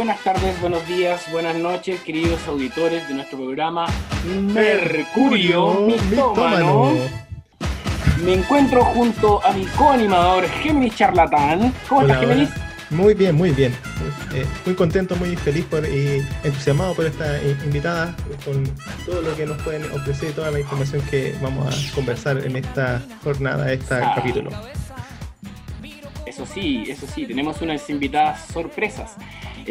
buenas tardes, buenos días, buenas noches, queridos auditores de nuestro programa Mercurio Mitómano. Me encuentro junto a mi coanimador Géminis Charlatán. ¿Cómo estás, Géminis? Muy bien, muy bien. Eh, muy contento, muy feliz por, y entusiasmado por esta invitada, con todo lo que nos pueden ofrecer y toda la información que vamos a conversar en esta jornada, este capítulo. Eso sí, eso sí, tenemos unas invitadas sorpresas.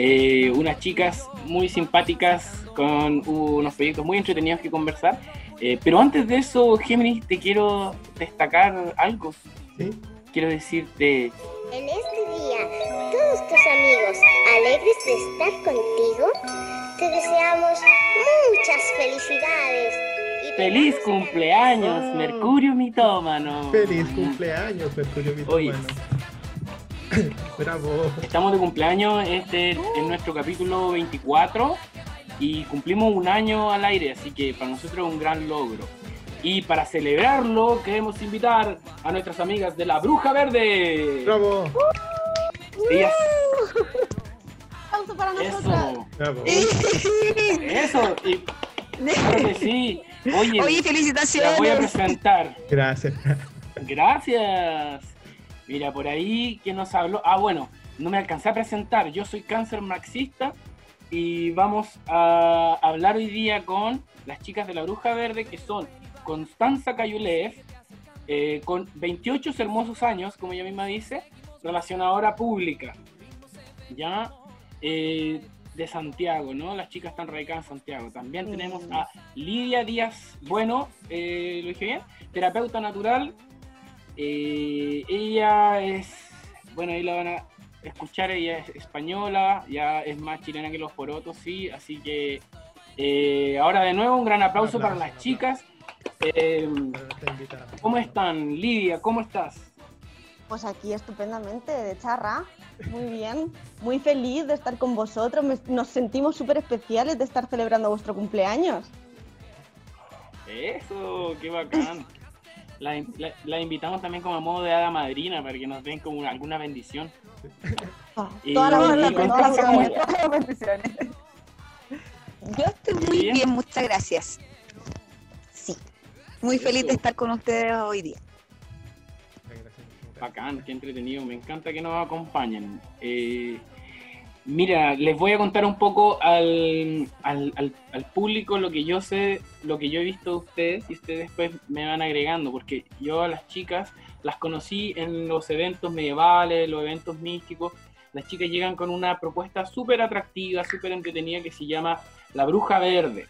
Eh, unas chicas muy simpáticas con unos proyectos muy entretenidos que conversar. Eh, pero antes de eso, Géminis, te quiero destacar algo. ¿Sí? Quiero decirte... En este día, todos tus amigos, alegres de estar contigo, te deseamos muchas felicidades. ¡Feliz cumpleaños. Mercurio Mitómano! ¡Feliz cumpleaños, Mercurio Mitómano! Bravo. Estamos de cumpleaños, este es nuestro capítulo 24 y cumplimos un año al aire, así que para nosotros es un gran logro. Y para celebrarlo, queremos invitar a nuestras amigas de la Bruja Verde. ¡Bravo! Ellas. ¡Aplauso para nosotros! Bravo. Eso. Y, claro que sí. Oye, Oye, felicitaciones. Las voy a presentar. Gracias. Gracias. Mira, por ahí, ¿quién nos habló? Ah, bueno, no me alcancé a presentar. Yo soy cáncer marxista y vamos a hablar hoy día con las chicas de la Bruja Verde, que son Constanza Cayulev, eh, con 28 hermosos años, como ella misma dice, relacionadora pública, ya eh, de Santiago, ¿no? Las chicas están radicadas en Santiago. También tenemos a Lidia Díaz Bueno, eh, lo dije bien, terapeuta natural eh, ella es, bueno, ahí la van a escuchar, ella es española, ya es más chilena que los porotos, sí, así que eh, ahora de nuevo un gran aplauso, para las chicas. Eh, ¿Cómo están? Lidia, ¿cómo estás? Pues aquí estupendamente, de charra, muy bien, muy feliz de estar con vosotros, nos sentimos súper especiales de estar celebrando vuestro cumpleaños. Eso, qué bacán. La, invitamos también como a modo de hada madrina para que nos den como alguna bendición. todas las bendiciones. Yo estoy muy bien. muchas gracias. Sí, muy feliz de estar con ustedes hoy día. Bacán, qué entretenido, me encanta que nos acompañen. Eh, Mira, les voy a contar un poco al, público lo que yo sé, lo que yo he visto de ustedes y ustedes después me van agregando, porque yo a las chicas las conocí en los eventos medievales, los eventos místicos. Las chicas llegan con una propuesta súper atractiva, súper entretenida que se llama La Bruja Verde,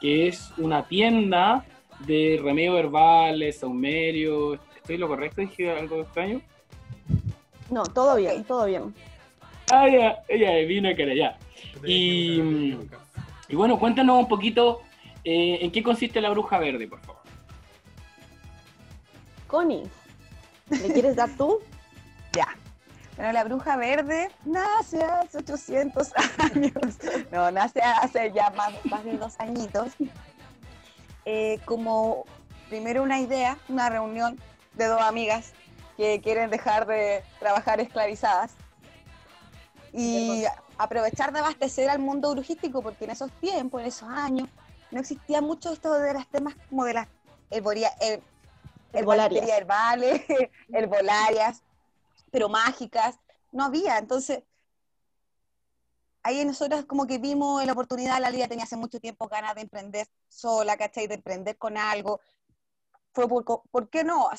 que es una tienda de remedios verbales, saumerio. ¿Estoy lo correcto? ¿Dije algo extraño? No, todo bien, todo bien. Ah, ya, ella vino era ya. Y, y bueno, cuéntanos un poquito eh, en qué consiste la bruja verde, por favor. Connie, ¿le quieres dar tú? ya. Bueno, la bruja verde nace hace 800 años. No, nace hace ya más, de dos añitos. Eh, como primero una idea, una reunión de dos amigas que quieren dejar de trabajar esclavizadas y aprovechar de abastecer al mundo brujístico, porque en esos tiempos, en esos años, no existía mucho esto de las temas como de las herbolarias, el, herbolarias. herbales, herbolarias, pero mágicas, no había. Entonces, ahí nosotros como que vimos la oportunidad, la Lidia tenía hace mucho tiempo ganas de emprender sola, ¿cachai? De emprender con algo. Fue por, ¿por qué no?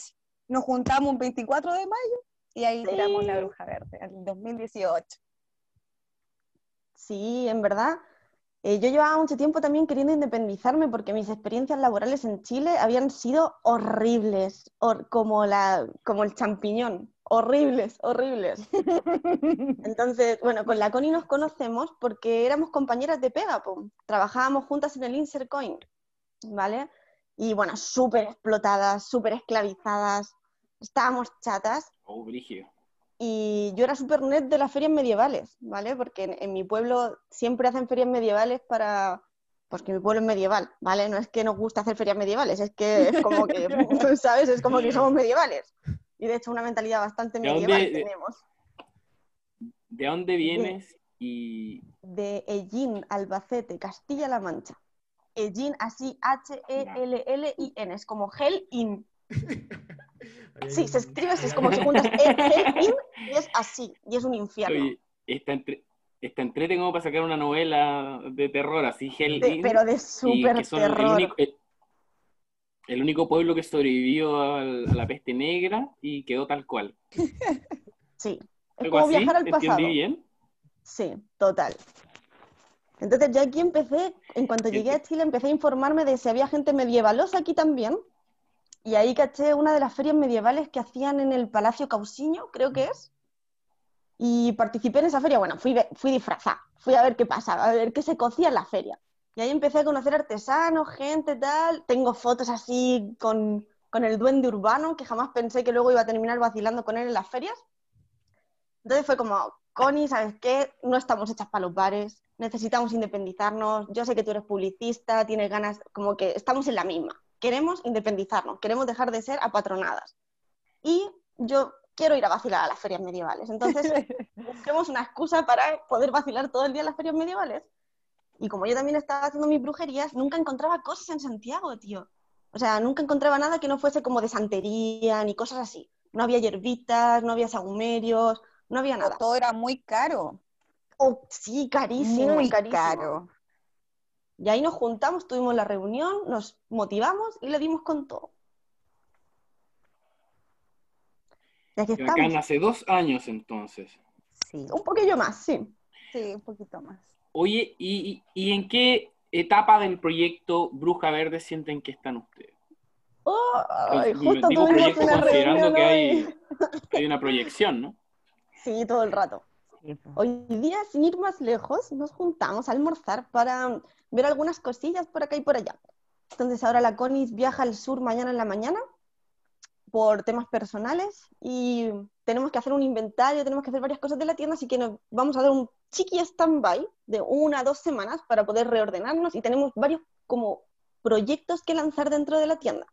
Nos juntamos un 24 de mayo y ahí creamos la Bruja Verde, en 2018. Sí, en verdad. Eh, yo llevaba mucho tiempo también queriendo independizarme porque mis experiencias laborales en Chile habían sido horribles, como, la, como el champiñón, horribles, horribles. Entonces, bueno, con la Connie nos conocemos porque éramos compañeras de pega, trabajábamos juntas en el Insert Coin, ¿vale? Y bueno, súper explotadas, súper esclavizadas, estábamos chatas. Oh, brigio y yo era súper net de las ferias medievales, ¿vale? Porque en, mi pueblo siempre hacen ferias medievales para... Porque mi pueblo es medieval, ¿vale? No es que nos guste hacer ferias medievales, es que es como que, ¿sabes? Es como que somos medievales. Y de hecho una mentalidad bastante medieval tenemos. ¿De dónde vienes y de Ellín, Albacete, Castilla-La Mancha. Ellín, así, H-E-L-L-I-N, es como Hell In. Sí, se escribe así, es como si juntas In y es así, y es un infierno. oye, está entre, está entrete como para sacar una novela de terror, así Hell De- In, pero de súper el terror. único, el, el único pueblo que sobrevivió al- a la peste negra y quedó tal cual. Sí, es como así, viajar al ¿entendí pasado. bien? Sí, total. Entonces yo aquí empecé, en cuanto ¿Qué llegué a Chile, empecé a informarme de si había gente medievalosa aquí también. Y ahí caché una de las ferias medievales que hacían en el Palacio Cauciño, creo que es. Y participé en esa feria. Bueno, fui, fui disfrazada, fui a ver qué pasaba, a ver qué se cocía en la feria. Y ahí empecé a conocer artesanos, gente, tal. Tengo fotos así con, con el duende urbano, que jamás pensé que luego iba a terminar vacilando con él en las ferias. Entonces fue como, Connie, ¿sabes qué? No estamos hechas para los bares, necesitamos independizarnos. Yo sé que tú eres publicista, tienes ganas, como que estamos en la misma. Queremos independizarnos, queremos dejar de ser apatronadas. Y yo quiero ir a vacilar a las ferias medievales. Entonces, busquemos una excusa para poder vacilar todo el día en las ferias medievales. Y como yo también estaba haciendo mis brujerías, nunca encontraba cosas en Santiago, tío. O sea, nunca encontraba nada que no fuese como de santería ni cosas así. No había hierbitas, no había sagumerios, no había nada. Todo era muy caro. Oh, sí, carísimo, muy carísimo. caro. Y ahí nos juntamos, tuvimos la reunión, nos motivamos y le dimos con todo. Y aquí Acá estamos. hace dos años entonces. Sí, Un poquillo más, sí. sí, un poquito más. Oye, ¿y, y- y en qué etapa del proyecto Bruja Verde sienten que están ustedes? Oh, ay, Digo justo digo tuvimos proyecto una considerando que hay, que hay una proyección, ¿no? Sí, todo el rato. Hoy día, sin ir más lejos, nos juntamos a almorzar para ver algunas cosillas por acá y por allá. Entonces ahora la Conis viaja al sur mañana en la mañana por temas personales y tenemos que hacer un inventario, tenemos que hacer varias cosas de la tienda, así que nos vamos a dar un chiqui stand-by de una a dos semanas para poder reordenarnos y tenemos varios como proyectos que lanzar dentro de la tienda.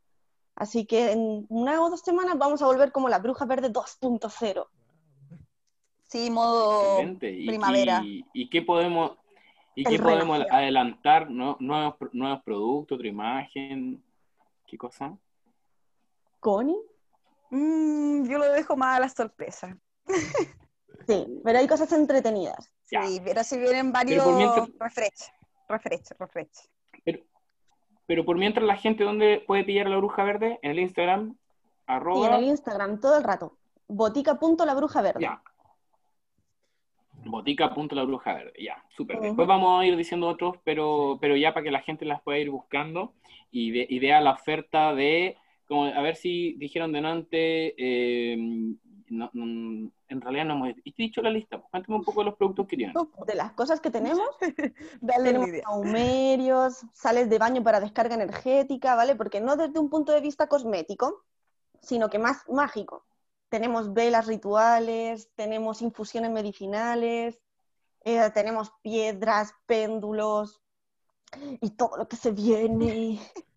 Así que en una o dos semanas vamos a volver como la Bruja Verde 2.0. Sí, modo Excelente. ¿Y, primavera. y- y qué podemos, y qué podemos adelantar? ¿no? Nuevos, nuevos productos, otra imagen, ¿qué cosa? ¿Connie? Mm, yo lo dejo más a la sorpresa. Sí, pero hay cosas entretenidas. Ya. Sí, pero si vienen varios mientras- refresh, refresh, refresh. Pero, pero por mientras la gente, ¿dónde puede pillar a la bruja verde? En el Instagram, Y en arroba, el Instagram todo el rato. Botica.labruja verde. ya. Botica.la bruja verde, ya, súper. Ujú. Después vamos a ir diciendo otros, pero, pero ya para que la gente las pueda ir buscando y, ve- y vea la oferta de, como, a ver si dijeron delante, eh, no- no- en realidad no hemos dicho la lista, cuéntame un poco de los productos que tienen. De las cosas que tenemos, Dale tenemos saumerios, sales de baño para descarga energética, ¿vale? Porque no desde un punto de vista cosmético, sino que más mágico. Tenemos velas rituales, tenemos infusiones medicinales, eh, tenemos piedras, péndulos y todo lo que se viene.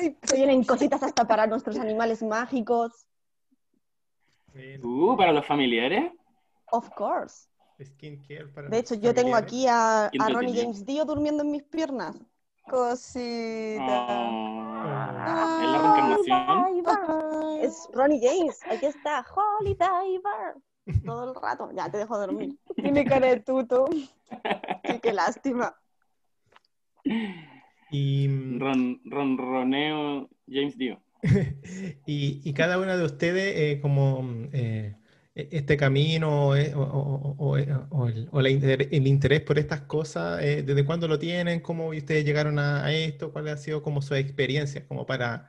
Ay, Se vienen cositas hasta para nuestros animales mágicos. Uh, para los familiares. Of course. Skincare para De hecho, yo tengo aquí a, a Ronnie. James Dio durmiendo en mis piernas. Cosita. Ah, ¿Es la reencarnación? Es Ronnie James, aquí está, Holy Diver. Todo el rato, ya te dejo dormir. Tiene cara de tuto. Sí, qué lástima. Y, mm, Ron, ronroneo James Dio. y, y cada una de ustedes, eh, como eh, este camino eh, o, o- o- o el, o el interés por estas cosas, eh, ¿desde cuándo lo tienen? ¿Cómo ustedes llegaron a, a esto? ¿Cuál ha sido como su experiencia como para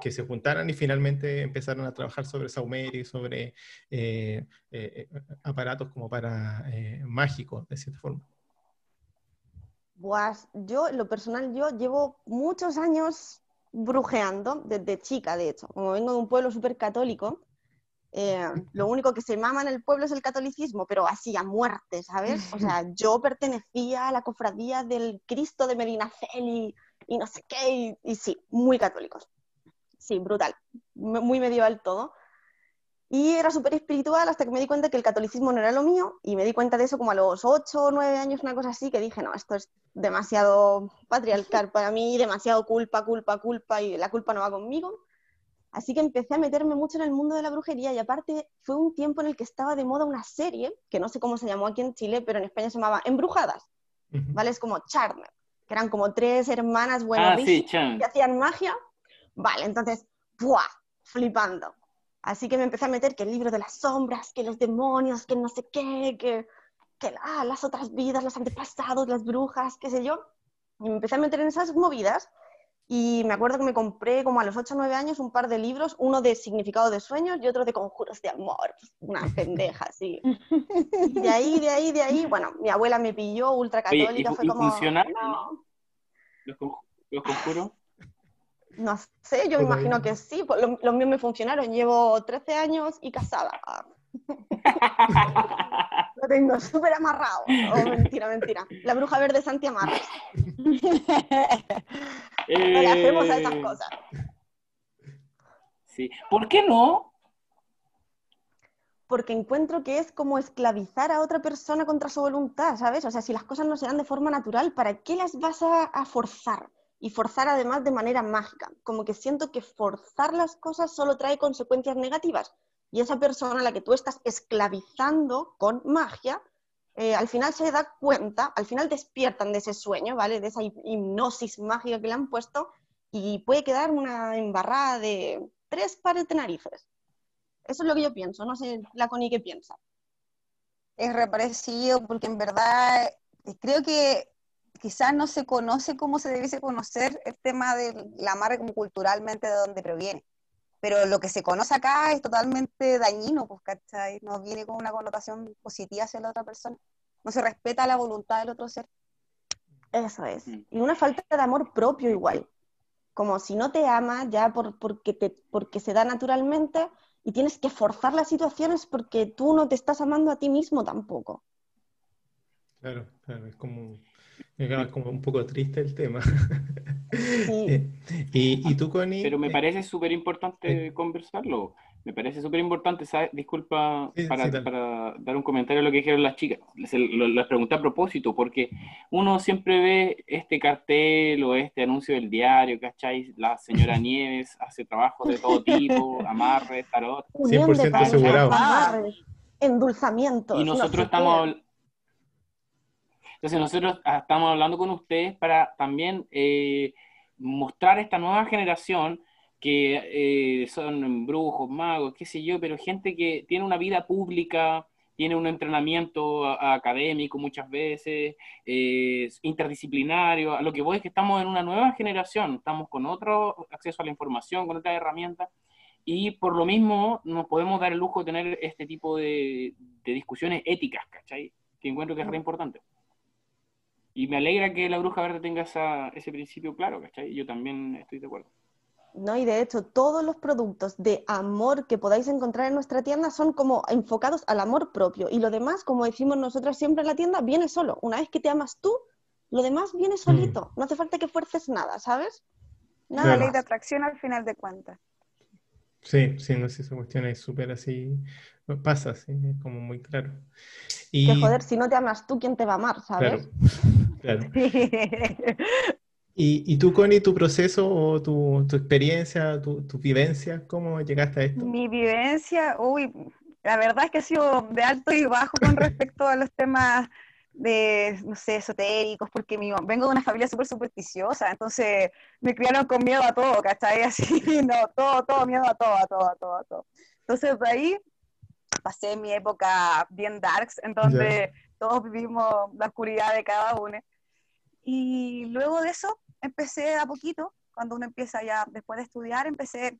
que se juntaran y finalmente empezaron a trabajar sobre Saumerio y sobre eh, eh, eh, aparatos como para eh, mágicos, de cierta forma? Buah, yo, lo personal, yo llevo muchos años brujeando, desde chica, de hecho. Como vengo de un pueblo súper católico, eh, lo único que se mama en el pueblo es el catolicismo, pero así a muerte, ¿sabes? O sea, yo pertenecía a la cofradía del Cristo de Medinaceli y no sé qué, y, y sí, muy católicos. Sí, brutal. M- Muy medieval todo. Y era súper espiritual hasta que me di cuenta que el catolicismo no era lo mío y me di cuenta de eso como a los 8 o 9 años, una cosa así, que dije, no, esto es demasiado patriarcal para mí, demasiado culpa, culpa, culpa y la culpa no va conmigo. Así que empecé a meterme mucho en el mundo de la brujería y aparte fue un tiempo en el que estaba de moda una serie, que no sé cómo se llamó aquí en Chile, pero en España se llamaba Embrujadas, ¿vale? Es como Charmer, que eran como tres hermanas buenas Ah, sí, que hacían magia. Vale, entonces, ¡buah! Flipando. Así que me empecé a meter que el libro de las sombras, que los demonios, que no sé qué, que, que ah, las otras vidas, los antepasados, las brujas, qué sé yo. Y me empecé a meter en esas movidas. Y me acuerdo que me compré como a los 8 o 9 años un par de libros, uno de significado de sueños y otro de conjuros de amor. Una pendeja, así. Y de ahí, de ahí, de ahí, bueno, mi abuela me pilló ultra Oye, ¿y católica, fu- fue y como... funcionaron, no. Los, conju- los conjuros. No sé, yo me imagino no. que sí, pues lo- los míos me funcionaron. Llevo 13 años y casada. Lo tengo súper amarrado. Oh, mentira, mentira. La bruja verde Santi Amarres. No le hacemos a esas Eh, cosas. Sí. ¿Por qué no? Porque encuentro que es como esclavizar a otra persona contra su voluntad, ¿sabes? O sea, si las cosas no se dan de forma natural, ¿para qué las vas a, a forzar? Y forzar además de manera mágica. Como que siento que forzar las cosas solo trae consecuencias negativas. Y esa persona a la que tú estás esclavizando con magia, eh, al final se da cuenta, al final despiertan de ese sueño, ¿vale? De esa hip- hipnosis mágica que le han puesto y puede quedar una embarrada de tres pares de narices. Eso es lo que yo pienso, no sé la Connie qué piensa. es reparecido porque en verdad eh, creo que quizás no se conoce como se debiese conocer el tema del amarre como culturalmente de dónde proviene. Pero lo que se conoce acá es totalmente dañino, pues, ¿cachai? No viene con una connotación positiva hacia la otra persona. No se respeta la voluntad del otro ser. Eso es. Mm. Y una falta de amor propio igual. Como si no te ama ya por, porque, te, porque se da naturalmente y tienes que forzar las situaciones porque tú no te estás amando a ti mismo tampoco. Claro, claro, es como, es como un poco triste el tema. Sí. Eh, y, y tú, Connie, Pero me eh, parece súper importante conversarlo. Me parece súper importante, ¿sabes? Disculpa Sí, para, sí, dale. para dar un comentario a lo que dijeron las chicas. Les, pregunté a propósito, porque uno siempre ve este cartel o este anuncio del diario, ¿cachai? La señora Nieves hace trabajos de todo tipo, amarres, tarot. Unión 100% de parejas, asegurado. endulzamientos. Y no nosotros estamos... Entonces nosotros ah, estamos hablando con ustedes para también eh, mostrar a esta nueva generación que eh, son brujos, magos, qué sé yo, pero gente que tiene una vida pública, tiene un entrenamiento a- académico muchas veces, eh, interdisciplinario. A lo que voy es que estamos en una nueva generación, estamos con otro acceso a la información, con otras herramientas, y por lo mismo nos podemos dar el lujo de tener este tipo de, de discusiones éticas, ¿cachai? Que encuentro que es re importante. Y me alegra que la bruja verde tenga esa, ese principio claro, ¿cachai? Yo también estoy de acuerdo. No, y de hecho, todos los productos de amor que podáis encontrar en nuestra tienda son como enfocados al amor propio. Y lo demás, como decimos nosotras siempre en la tienda, viene solo. Una vez que te amas tú, lo demás viene solito. No hace falta que fuerces nada, ¿sabes? Nada La Claro. ley de atracción al final de cuentas. Sí, sí, no sé, esa cuestión es súper así, pasa, sí, es como muy claro. Y, Que joder, si no te amas tú, ¿quién te va a amar, ¿sabes? claro, claro. Y, y tú, Connie, tu proceso o tu, tu experiencia, tu, tu vivencia, ¿cómo llegaste a esto? Mi vivencia, uy, la verdad es que ha sido de alto y bajo con respecto a los temas de, no sé, esotéricos, porque mi, vengo de una familia súper supersticiosa, entonces me criaron con miedo a todo, ¿cachai? Así, no, todo, todo, miedo a todo, a todo, a todo, a todo. Entonces, de ahí pasé mi época bien darks, en donde todos vivimos la oscuridad de cada uno. Y luego de eso, empecé a poquito, cuando uno empieza ya, después de estudiar, empecé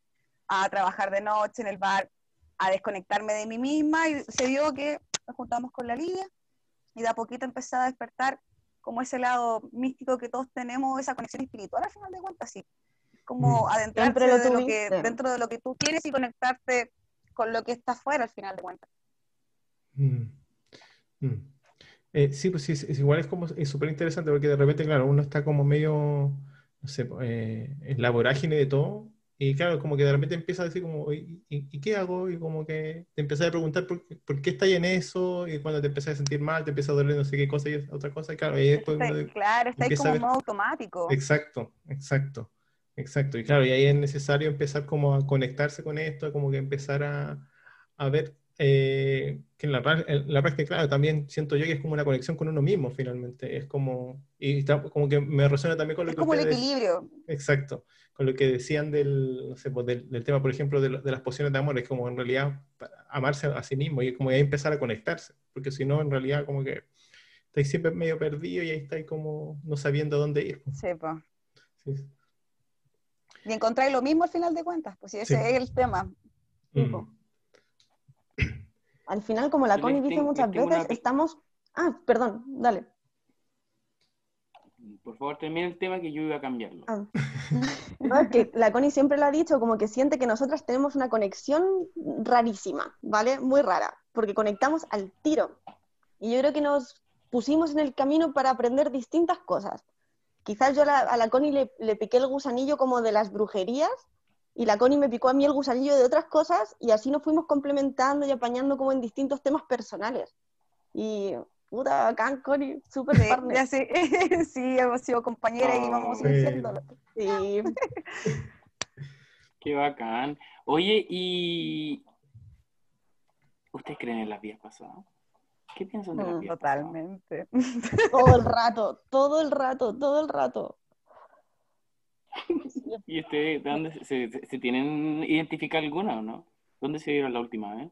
a trabajar de noche en el bar, a desconectarme de mí misma y se dio que nos juntamos con la Lidia y de a poquito empecé a despertar como ese lado místico que todos tenemos, esa conexión espiritual al final de cuentas, sí. Como Mm. adentrarte Siempre lo de lo que, tuviste. dentro de lo que tú quieres y conectarte con lo que está afuera al final de cuentas. Mm. Mm. Eh, sí, pues sí, es, es igual es como, es súper interesante porque de repente, claro, uno está como medio, no sé, eh, en la vorágine de todo y claro, como que de repente empieza a decir como, ¿y, y, qué hago? Y como que te empiezas a preguntar por, por, qué estás en eso, y cuando te empiezas a sentir mal, te empieza a doler no sé qué cosa y otra cosa, y claro, y después... claro, está ahí como modo automático. Exacto, exacto, exacto. Y claro, y ahí es necesario empezar como a conectarse con esto, como que empezar a, a ver eh, que en la, la, práctica, claro, también siento yo que es como una conexión con uno mismo finalmente, es como, y está, como que me resuena también con lo es que... como el equilibrio. Exacto, con lo que decían del, no sé, pues, del, tema, por ejemplo, de, de, las pociones de amor, es como en realidad amarse a sí mismo y como ahí empezar a conectarse, porque si no, en realidad como que estáis siempre medio perdido y ahí estáis como no sabiendo dónde ir. Sí, pues. Y encontráis lo mismo al final de cuentas, pues ese es el tema. Mm. Al final, como la Connie dice muchas veces, estamos... Ah, perdón, dale. Por favor, termina el tema que yo iba a cambiarlo. Ah. No, es que la Connie siempre lo ha dicho, como que siente que nosotras tenemos una conexión rarísima, ¿vale? Muy rara, porque conectamos al tiro. Y yo creo que nos pusimos en el camino para aprender distintas cosas. Quizás yo a la, a la Connie le, le, piqué el gusanillo como de las brujerías y la Connie me picó a mí el gusanillo de otras cosas y así nos fuimos complementando y apañando como en distintos temas personales. Y puta, bacán, Connie, súper sí, sí, sí, hemos sido compañeras y vamos oh, diciéndolo. Sí. Qué bacán. Oye, ¿y ustedes creen en las vías pasadas? ¿Qué piensan de las mm, Totalmente. Todo el rato, todo el rato, todo el rato. ¿Y ustedes, dónde se, se, tienen identificar alguna o no? ¿Dónde se vieron la última vez?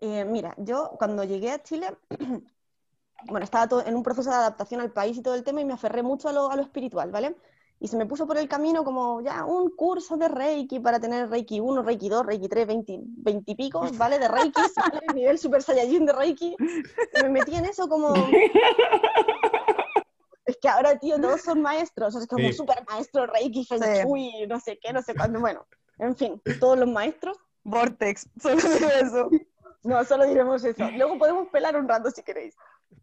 Eh, mira, yo cuando llegué a Chile, bueno, estaba todo en un proceso de adaptación al país y todo el tema y me aferré mucho a lo, a lo espiritual, ¿vale? Y se me puso por el camino como ya un curso de Reiki para tener Reiki 1, Reiki 2, Reiki 3, 20, 20 y pico, ¿vale? De Reiki, ¿vale? nivel Super Saiyajin de Reiki. Y me metí en eso como es que ahora, tío, todos son maestros, o sea, es como super maestro Reiki, Feng Shui, no sé qué, no sé cuándo, bueno, en fin, todos los maestros. Vortex, solo digo eso. No, solo diremos eso. Luego podemos pelar un rato si queréis.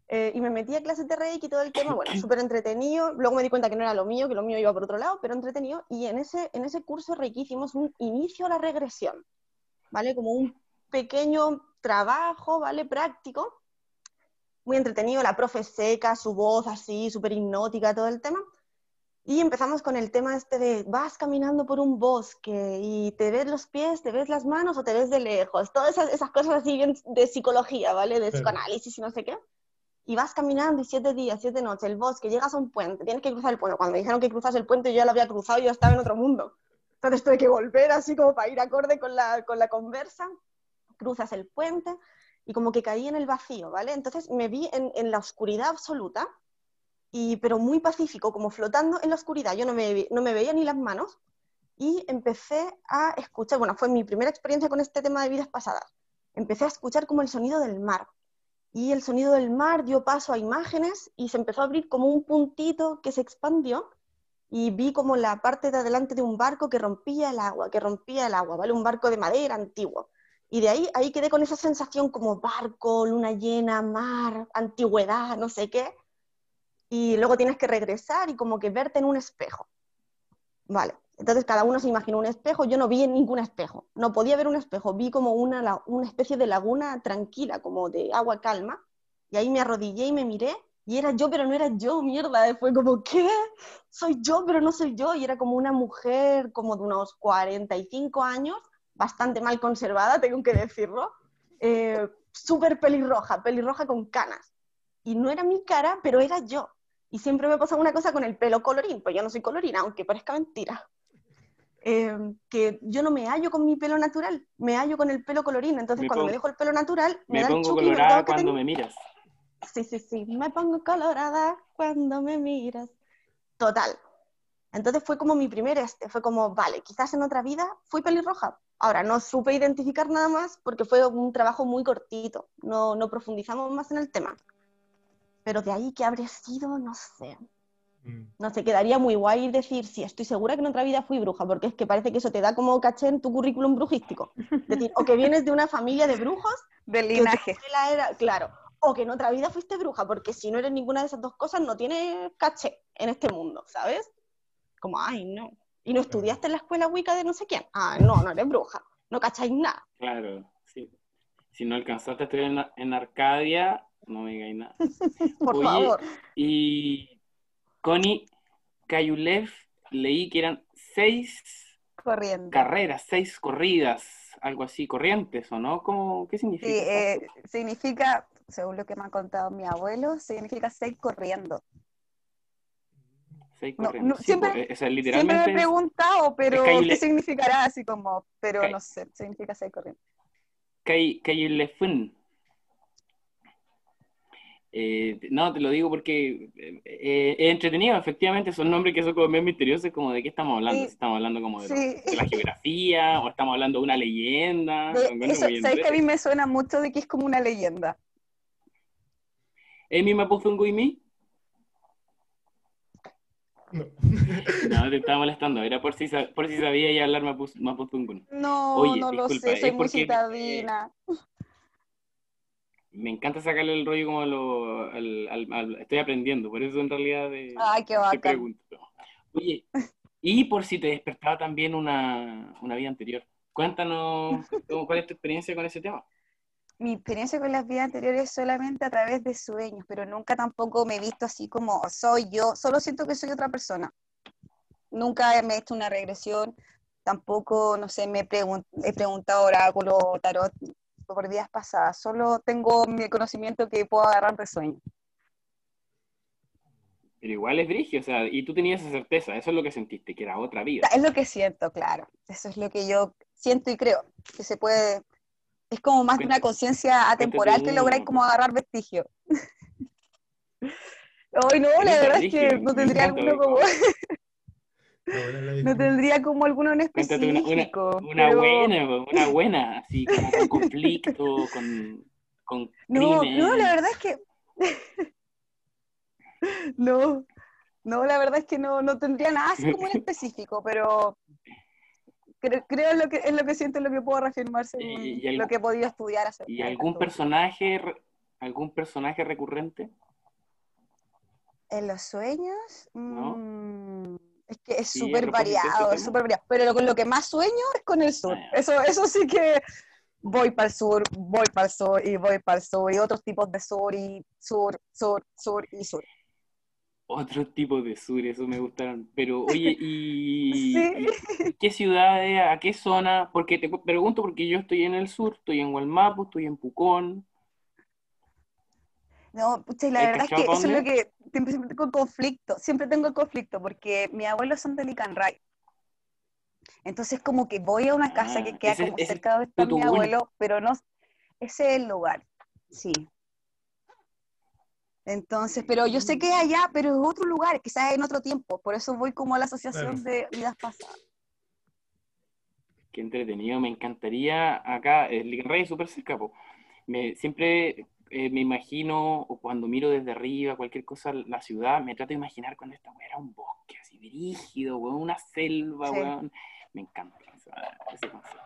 Eh, y me metí a clases de Reiki y todo el tema, bueno, súper entretenido. Luego me di cuenta que no era lo mío, que lo mío iba por otro lado, pero entretenido. Y en ese, en ese curso Reiki hicimos un inicio a la regresión, ¿vale? Como un pequeño trabajo, ¿vale? Práctico muy entretenido, la profe seca, su voz así, súper hipnótica, todo el tema. Y empezamos con el tema este de vas caminando por un bosque y te ves los pies, te ves las manos o te ves de lejos. Todas esas, cosas así bien de psicología, ¿vale? De psicoanálisis y no sé qué. Y vas caminando y siete días, siete noches, el bosque, llegas a un puente, tienes que cruzar el puente. Cuando me dijeron que cruzas el puente yo ya lo había cruzado y yo estaba en otro mundo. Entonces tuve que volver así como para ir acorde con la, con la conversa. Cruzas el puente, y como que caí en el vacío, ¿vale? Entonces me vi en, la oscuridad absoluta, y, pero muy pacífico, como flotando en la oscuridad. Yo no me, no me veía ni las manos y empecé a escuchar, bueno, fue mi primera experiencia con este tema de vidas pasadas. Empecé a escuchar como el sonido del mar. Y el sonido del mar dio paso a imágenes y se empezó a abrir como un puntito que se expandió y vi como la parte de adelante de un barco que rompía el agua, que rompía el agua, ¿vale? Un barco de madera antiguo. Y de ahí, ahí quedé con esa sensación como barco, luna llena, mar, antigüedad, no sé qué. Y luego tienes que regresar y como que verte en un espejo. Vale, entonces cada uno se imaginó un espejo, yo no vi ningún espejo, no podía ver un espejo, vi como una, una especie de laguna tranquila, como de agua calma, y ahí me arrodillé y me miré, y era yo, pero no era yo, mierda, fue como, ¿qué? Soy yo, pero no soy yo, y era como una mujer como de unos 45 años, bastante mal conservada, tengo que decirlo, eh, súper pelirroja, pelirroja con canas. Y no era mi cara, pero era yo. Y siempre me pasa una cosa con el pelo colorín, pues yo no soy colorina, aunque parezca mentira. Eh, que yo no me hallo con mi pelo natural, me hallo con el pelo colorín. Entonces, cuando me dejo el pelo natural, me, pongo colorada cuando me miras. Sí, sí, sí, me pongo colorada cuando me miras. Total. Entonces fue como mi primer este, fue como, vale, quizás en otra vida fui pelirroja, Ahora, no supe identificar nada más porque fue un trabajo muy cortito, no, no profundizamos más en el tema. Pero de ahí que habría sido, no sé. Mm. No sé, quedaría muy guay decir, sí, estoy segura que en otra vida fui bruja, porque es que parece que eso te da como caché en tu currículum brujístico. Es decir, o que vienes de una familia de brujos. Del linaje. Era, claro, o que en otra vida fuiste bruja, porque si no eres ninguna de esas dos cosas, no tienes caché en este mundo, ¿sabes? Como, ay, no. ¿Y no estudiaste en la escuela Wicca de no sé quién? Ah, no, no eres bruja, no cacháis nada. Claro, sí. Si no alcanzaste a estudiar en, en Arcadia, no me digáis nada. Por Oye, favor. Y Connie Kayulev leí que eran seis Corriendo. carreras, seis corridas, algo así, corrientes, ¿o no? ¿Cómo, ¿Qué significa? Sí, eh, significa, según lo que me ha contado mi abuelo, significa seis corriendo. seis no, corrientes. no, Sí, siempre- pues, o sea, Siempre me he preguntado, pero ¿qué significará? Así como, pero no sé, significa seis corriendo. Kay- Kayulefun. Eh, no, te lo digo porque eh, eh, es entretenido, efectivamente, son nombres que son como bien misteriosos, como de qué estamos hablando, Sí. Si estamos hablando como de, lo- Sí. de la geografía, o estamos hablando de una leyenda. De- lo eso, ¿sabes que a mí me suena mucho de que es como una leyenda? ¿Emi Mapuzunguimi? No. No, te estaba molestando, era por si, por si sabía ya hablar Mapuz- Mapuzungun. No, Oye, no lo disculpa, sé, soy muy eh, citadina. Me encanta sacarle el rollo como lo, al- al- al- estoy aprendiendo, por eso en realidad eh, Ay, qué te pregunto. Oye, y por si te despertaba también una, una vida anterior, cuéntanos cuál es tu experiencia con ese tema. Mi experiencia con las vidas anteriores es solamente a través de sueños, pero nunca tampoco me he visto así como soy yo, solo siento que soy otra persona. Nunca me he hecho una regresión, tampoco, no sé, me he, pregun- he preguntado oráculo, tarot por vidas pasadas, solo tengo mi conocimiento que puedo agarrar de sueños. Pero igual es brigio, o sea, y tú tenías esa certeza, eso es lo que sentiste, que era otra vida. Es lo que siento, claro. Eso es lo que yo siento y creo, que se puede... Es como más de una conciencia atemporal que lográis como agarrar vestigio. Ay, no, la verdad es que no tendría alguno como... No tendría como alguno en Cuéntate una, una, específico. una pero- buena, una buena, así como con conflicto, con, con No, crimen. no, la verdad es que... no, no, la verdad es que no, no tendría nada así como en específico, pero creo, creo lo que, es lo que siento, en lo que puedo reafirmar según Y- lo que he podido estudiar. acerca ¿Y de algún personaje, re- algún personaje recurrente? En los sueños, ¿No? mm, es que es súper variado, es súper variado. Pero lo, con lo que más sueño es con el sur. Ah. Eso, eso sí que voy para el sur, voy para el sur y voy para el sur y otros tipos de sur y sur, sur, sur y sur. Otro tipo de sur, eso me gustaron. Pero, oye, ¿y, Sí. y qué ciudades, a qué zona? Porque te pregunto porque yo estoy en el sur, estoy en Gualmapu, estoy en Pucón. No, pucha, y la ¿Hay verdad es que eso es lo que siempre, siempre tengo conflicto, siempre tengo el conflicto porque mis abuelos son de Licanray. Entonces como que voy a una casa Ah, que queda ese- como ese cerca de donde está mi abuelo, pero no, ese es el lugar, sí. Entonces, pero yo sé que es allá, pero es otro lugar, quizás en otro tiempo, por eso voy como a la asociación Claro. de vidas pasadas. Qué entretenido, me encantaría acá, el Licanray es súper cerca, po. Me, siempre eh, me imagino, o cuando miro desde arriba, cualquier cosa, la ciudad, me trato de imaginar cuando esta weá era un bosque así brígido, weón, una selva, Sí. weón. Me encanta ese concepto.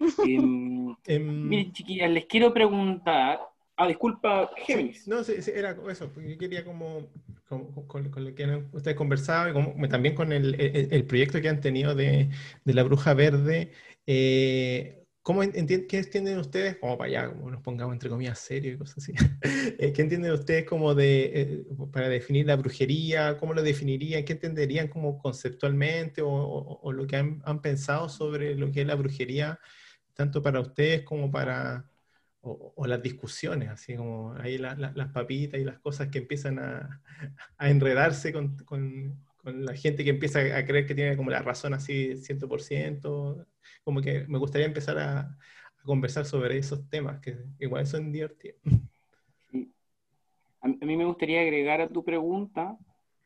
Em, Em, miren, chiquillas, les quiero preguntar. Ah, disculpa, Géminis. No, sí, sí, era eso, porque yo quería como, como- con, con lo que han ustedes conversado y como, también con el, el- el proyecto que han tenido de, de la Bruja Verde, eh, ¿cómo entienden, qué entienden ustedes, como para allá, como nos pongamos entre comillas serio y cosas así, eh, qué entienden ustedes como de, eh, para definir la brujería, cómo lo definirían, qué entenderían como conceptualmente o, o- o lo que han, han pensado sobre lo que es la brujería, tanto para ustedes como para o, o las discusiones, así como ahí la- la- las papitas y las cosas que empiezan a, a enredarse con, con- con la gente que empieza a creer que tiene como la razón así 100%, como que me gustaría empezar a, a conversar sobre esos temas, que igual son divertidos. Sí. A, a mí me gustaría agregar a tu pregunta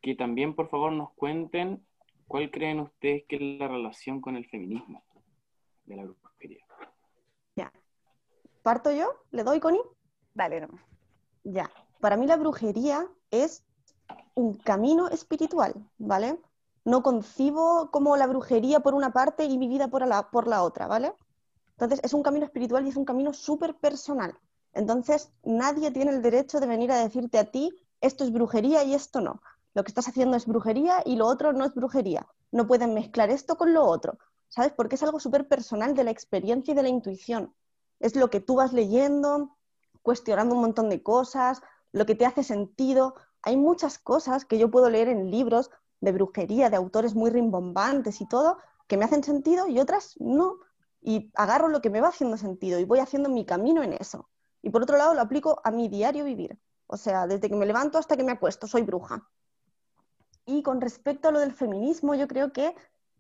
que también, por favor, nos cuenten cuál creen ustedes que es la relación con el feminismo de la brujería. Ya. ¿Parto yo? ¿Le doy, Connie? Dale, no. Ya. Para mí la brujería es un camino espiritual, ¿vale? No concibo como la brujería por una parte y mi vida por la, por la otra, ¿vale? Entonces es un camino espiritual y es un camino súper personal. Entonces nadie tiene el derecho de venir a decirte a ti, esto es brujería y esto no. lo que estás haciendo es brujería y lo otro no es brujería. No pueden mezclar esto con lo otro, ¿sabes? Porque es algo súper personal de la experiencia y de la intuición. Es lo que tú vas leyendo, cuestionando un montón de cosas, lo que te hace sentido. Hay muchas cosas que yo puedo leer en libros de brujería, de autores muy rimbombantes y todo, que me hacen sentido y otras no. Y agarro lo que me va haciendo sentido y voy haciendo mi camino en eso. Y por otro lado lo aplico a mi diario vivir. O sea, desde que me levanto hasta que me acuesto, soy bruja. Y con respecto a lo del feminismo, yo creo que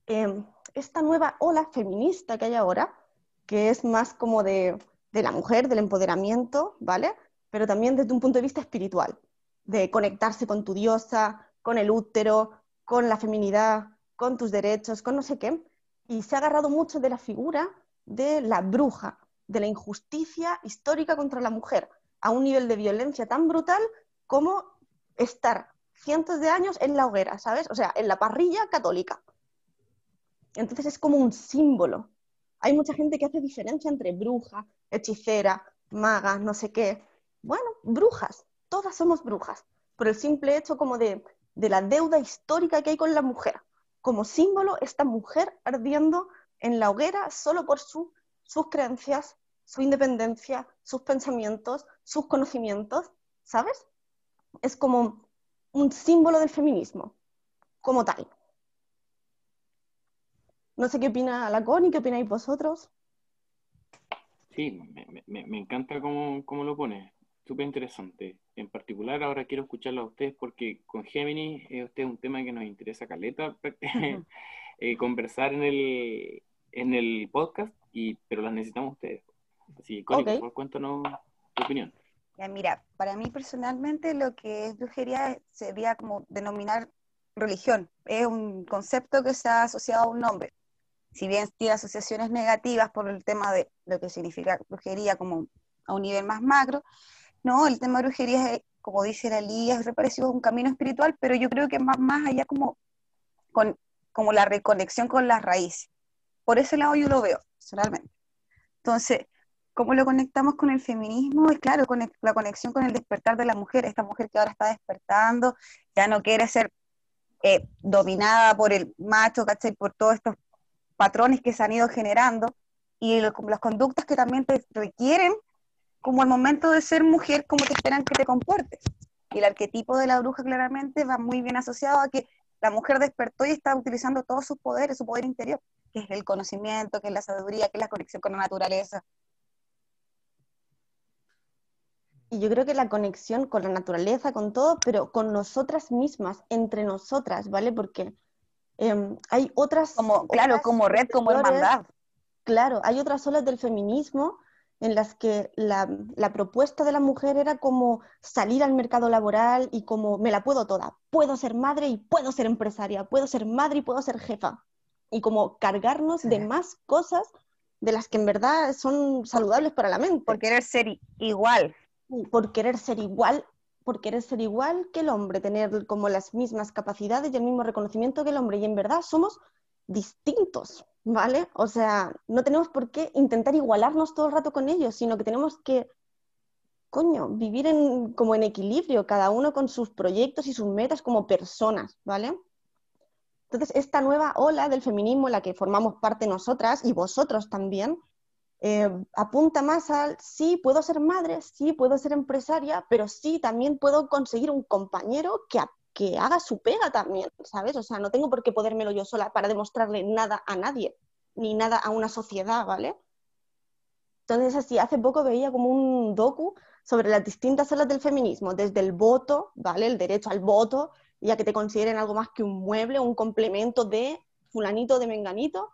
em, esta nueva ola feminista que hay ahora, que es más como de, de la mujer, del empoderamiento, ¿vale? Pero también desde un punto de vista espiritual, de conectarse con tu diosa, con el útero, con la feminidad, con tus derechos, con no sé qué. Y se ha agarrado mucho de la figura de la bruja, de la injusticia histórica contra la mujer, a un nivel de violencia tan brutal como estar cientos de años en la hoguera, ¿sabes? O sea, en la parrilla católica. Entonces es como un símbolo. Hay mucha gente que hace diferencia entre bruja, hechicera, maga, no sé qué. Bueno, brujas, todas somos brujas, por el simple hecho como de, de la deuda histórica que hay con la mujer. Como símbolo, esta mujer ardiendo en la hoguera solo por su, sus creencias, su independencia, sus pensamientos, sus conocimientos, ¿sabes? Es como un símbolo del feminismo, como tal. No sé qué opina la Connie, qué opináis vosotros. Sí, me, encanta cómo, lo pone, súper interesante. En particular, ahora quiero escucharlo a ustedes porque con Géminis es usted un tema que nos interesa caleta eh, conversar en el, en el podcast, y, pero las necesitamos ustedes. Así, Connie, por favor, cuéntanos tu opinión mira, para mí personalmente lo que es brujería sería como denominar religión. Es un concepto que se ha asociado a un nombre. Si bien tiene asociaciones negativas por el tema de lo que significa brujería como a un nivel más macro, no, el tema de brujería es, como dice la Lía, es parecido a un camino espiritual, pero yo creo que más, más allá como, con, como la reconexión con las raíces. Por ese lado yo lo veo, personalmente. Entonces, ¿Cómo lo conectamos con el feminismo? Y claro, con la conexión con el despertar de la mujer, esta mujer que ahora está despertando, ya no quiere ser eh, dominada por el macho, ¿cachai? Por todos estos patrones que se han ido generando y las conductas que también te requieren como el momento de ser mujer, como te esperan que te comportes. Y el arquetipo de la bruja claramente va muy bien asociado a que la mujer despertó y está utilizando todos sus poderes, su poder interior, que es el conocimiento, que es la sabiduría, que es la conexión con la naturaleza, y yo creo que la conexión con la naturaleza, con todo, pero con nosotras mismas, entre nosotras, ¿vale? Porque em, hay otras... Como, claro, como red, como hermandad. Claro, hay otras olas del feminismo en las que la, la, propuesta de la mujer era como salir al mercado laboral y como me la puedo toda, puedo ser madre y puedo ser empresaria, puedo ser madre y puedo ser jefa, y como cargarnos de más cosas de las que en verdad son saludables para la mente. Por querer ser igual por querer ser igual, por querer ser igual que el hombre, tener como las mismas capacidades y el mismo reconocimiento que el hombre. Y en verdad somos distintos, ¿vale? O sea, no tenemos por qué intentar igualarnos todo el rato con ellos, sino que tenemos que, coño, vivir en, como en equilibrio, cada uno con sus proyectos y sus metas como personas, ¿vale? Entonces, esta nueva ola del feminismo la que formamos parte nosotras y vosotros también, eh, apunta más al sí, puedo ser madre, sí, puedo ser empresaria, pero sí, también puedo conseguir un compañero que, que haga su pega también, ¿sabes? O sea, no tengo por qué podérmelo yo sola para demostrarle nada a nadie, ni nada a una sociedad, ¿vale? Entonces, así, hace poco veía como un docu sobre las distintas olas del feminismo, desde el voto, ¿vale? El derecho al voto, ya que te consideren algo más que un mueble, un complemento de fulanito, de menganito,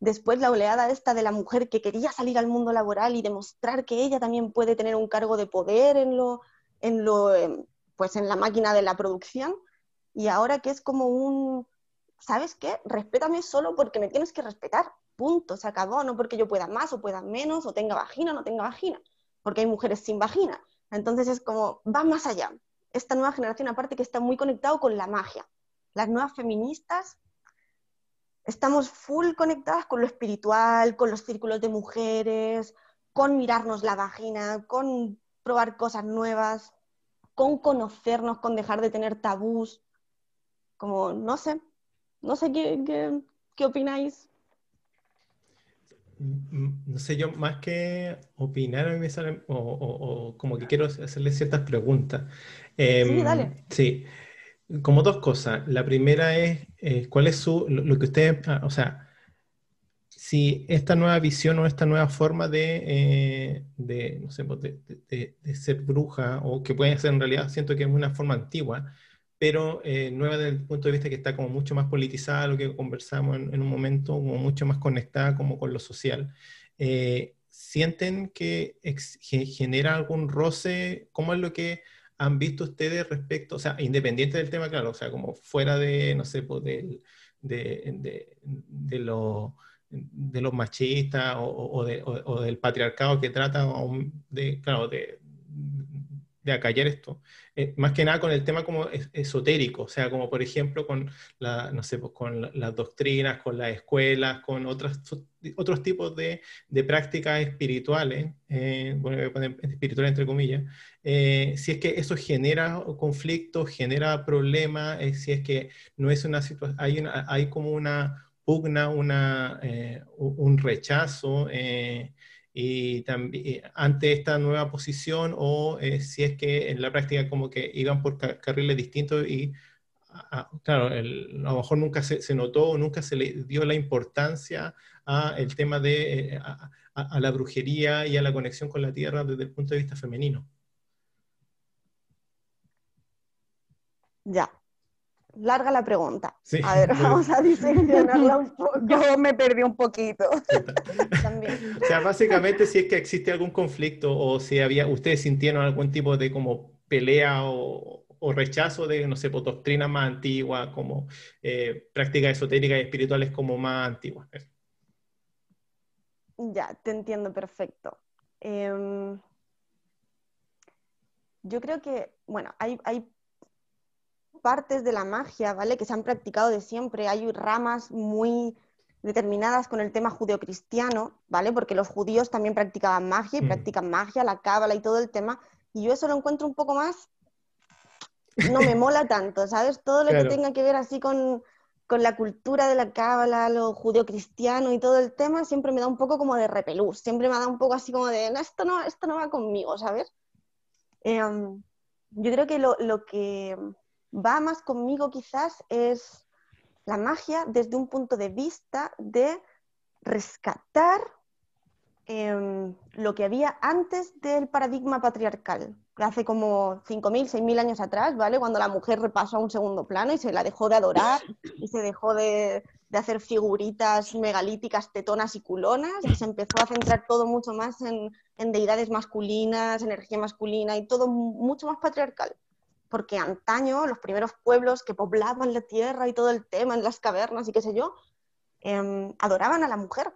Después la oleada esta de la mujer que quería salir al mundo laboral y demostrar que ella también puede tener un cargo de poder en lo, en lo, em, pues en la máquina de la producción. Y ahora que es como un, ¿sabes qué? Respétame solo porque me tienes que respetar. Punto, se acabó, no porque yo pueda más o pueda menos, o tenga vagina o no tenga vagina, porque hay mujeres sin vagina. Entonces es como, va más allá. Esta nueva generación, aparte que está muy conectado con la magia. Las nuevas feministas estamos full conectadas con lo espiritual, con los círculos de mujeres, con mirarnos la vagina, con probar cosas nuevas, con conocernos, con dejar de tener tabús, Como, no sé, no sé qué, qué, qué opináis. Mm, No sé, yo más que opinar, a mí me sale- o, o- o como que quiero hacerle ciertas preguntas. Em, dale. sí, como dos cosas. La primera es, eh, ¿cuál es su, lo, lo que usted, ah, o sea, si esta nueva visión o esta nueva forma de, eh, de, no sé, pues, de, de- de- ser bruja, o que puede ser en realidad, siento que es una forma antigua, pero eh, nueva desde el punto de vista que está como mucho más politizada, lo que conversamos en, en un momento, como mucho más conectada como con lo social. Eh, ¿sienten que ex- ge- genera algún roce? ¿Cómo es lo que han visto ustedes respecto, o sea, independiente del tema, claro, o sea, como fuera de, no sé, pues del, de, de, de lo de los machistas o, o de- o- o del patriarcado que trata de, claro, de, de acallar esto. Eh, más que nada con el tema como es- esotérico, o sea, como por ejemplo con la, no sé, pues con la- las doctrinas, con las escuelas, con otras, otros tipos de, de prácticas espirituales, eh, bueno, voy a poner espirituales entre comillas, eh, si es que eso genera conflictos, genera problemas, eh, si es que no es una situación, hay, una- hay como una pugna, una, eh, un rechazo eh, y también ante esta nueva posición o eh, si es que en la práctica como que iban por ca- carriles distintos y claro, a lo mejor nunca se, se notó o nunca se le dio la importancia a el tema de a la brujería y a la conexión con la tierra desde el punto de vista femenino. Ya. Larga la pregunta. Sí, A ver, vamos a diseccionarla un poco Yo me perdí un poquito. también. O sea, básicamente si es que existe algún conflicto o si había, ustedes sintieron algún tipo de como pelea o, o rechazo de, no sé, pues, doctrinas más antiguas, como eh, prácticas esotéricas y espirituales como más antiguas. Ya, te entiendo perfecto. Em, yo creo que, bueno, hay, hay partes de la magia, ¿vale? Que se han practicado de siempre. Hay ramas muy determinadas con el tema judeocristiano, ¿vale? Porque los judíos también practicaban magia y Mm. practican magia, la cábala y todo el tema. Y yo eso lo encuentro un poco más, no me mola tanto, ¿sabes? Todo lo Claro. que tenga que ver así con, con la cultura de la cábala, lo judeocristiano y todo el tema, siempre me da un poco como de repelús, siempre me da un poco así como de, no, esto no, esto no va conmigo, ¿sabes? Em, yo creo que lo, lo que va más conmigo quizás es la magia desde un punto de vista de rescatar em, lo que había antes del paradigma patriarcal, hace como 5.000, 6.000 años atrás, ¿vale? Cuando la mujer repasó a un segundo plano y se la dejó de adorar y se dejó de, de hacer figuritas megalíticas, tetonas y culonas y se empezó a centrar todo mucho más en, en deidades masculinas, energía masculina y todo mu- mucho más patriarcal. Porque antaño los primeros pueblos que poblaban la tierra y todo el tema en las cavernas y qué sé yo, em, adoraban a la mujer,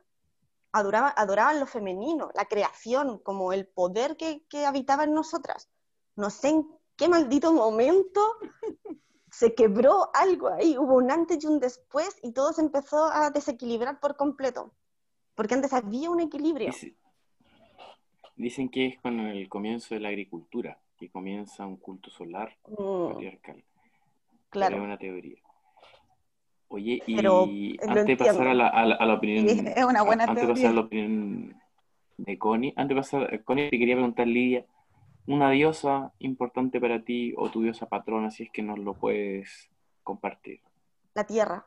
adoraban, adoraban lo femenino, la creación, como el poder que, que habitaba en nosotras. No sé en qué maldito momento se quebró algo ahí, hubo un antes y un después y todo se empezó a desequilibrar por completo. Porque antes había un equilibrio. Dice- Dicen que es con el comienzo de la agricultura, que comienza un culto solar Mm, patriarcal. Claro. una teoría. Oye, y Pero, eh, antes de pasar a la, a la- a la opinión, es una buena antes de teoría. pasar a la opinión de Connie, antes de pasar, Connie, te quería preguntar, Lidia, una diosa importante para ti o tu diosa patrona, si es que nos lo puedes compartir. La tierra.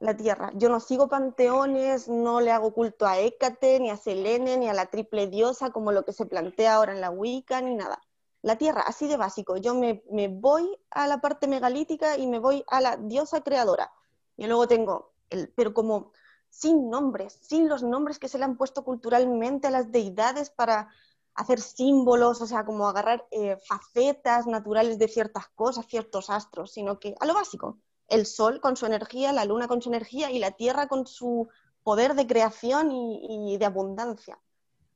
La tierra. Yo no sigo panteones, no le hago culto a Hécate, ni a Selene, ni a la triple diosa, como lo que se plantea ahora en la Wicca, ni nada. La tierra, así de básico. Yo me, me voy a la parte megalítica y me voy a la diosa creadora. Y luego tengo, el, pero como sin nombres, sin los nombres que se le han puesto culturalmente a las deidades para hacer símbolos, o sea, como agarrar eh, facetas naturales de ciertas cosas, ciertos astros, sino que a lo básico el sol con su energía, la luna con su energía y la tierra con su poder de creación y, y de abundancia.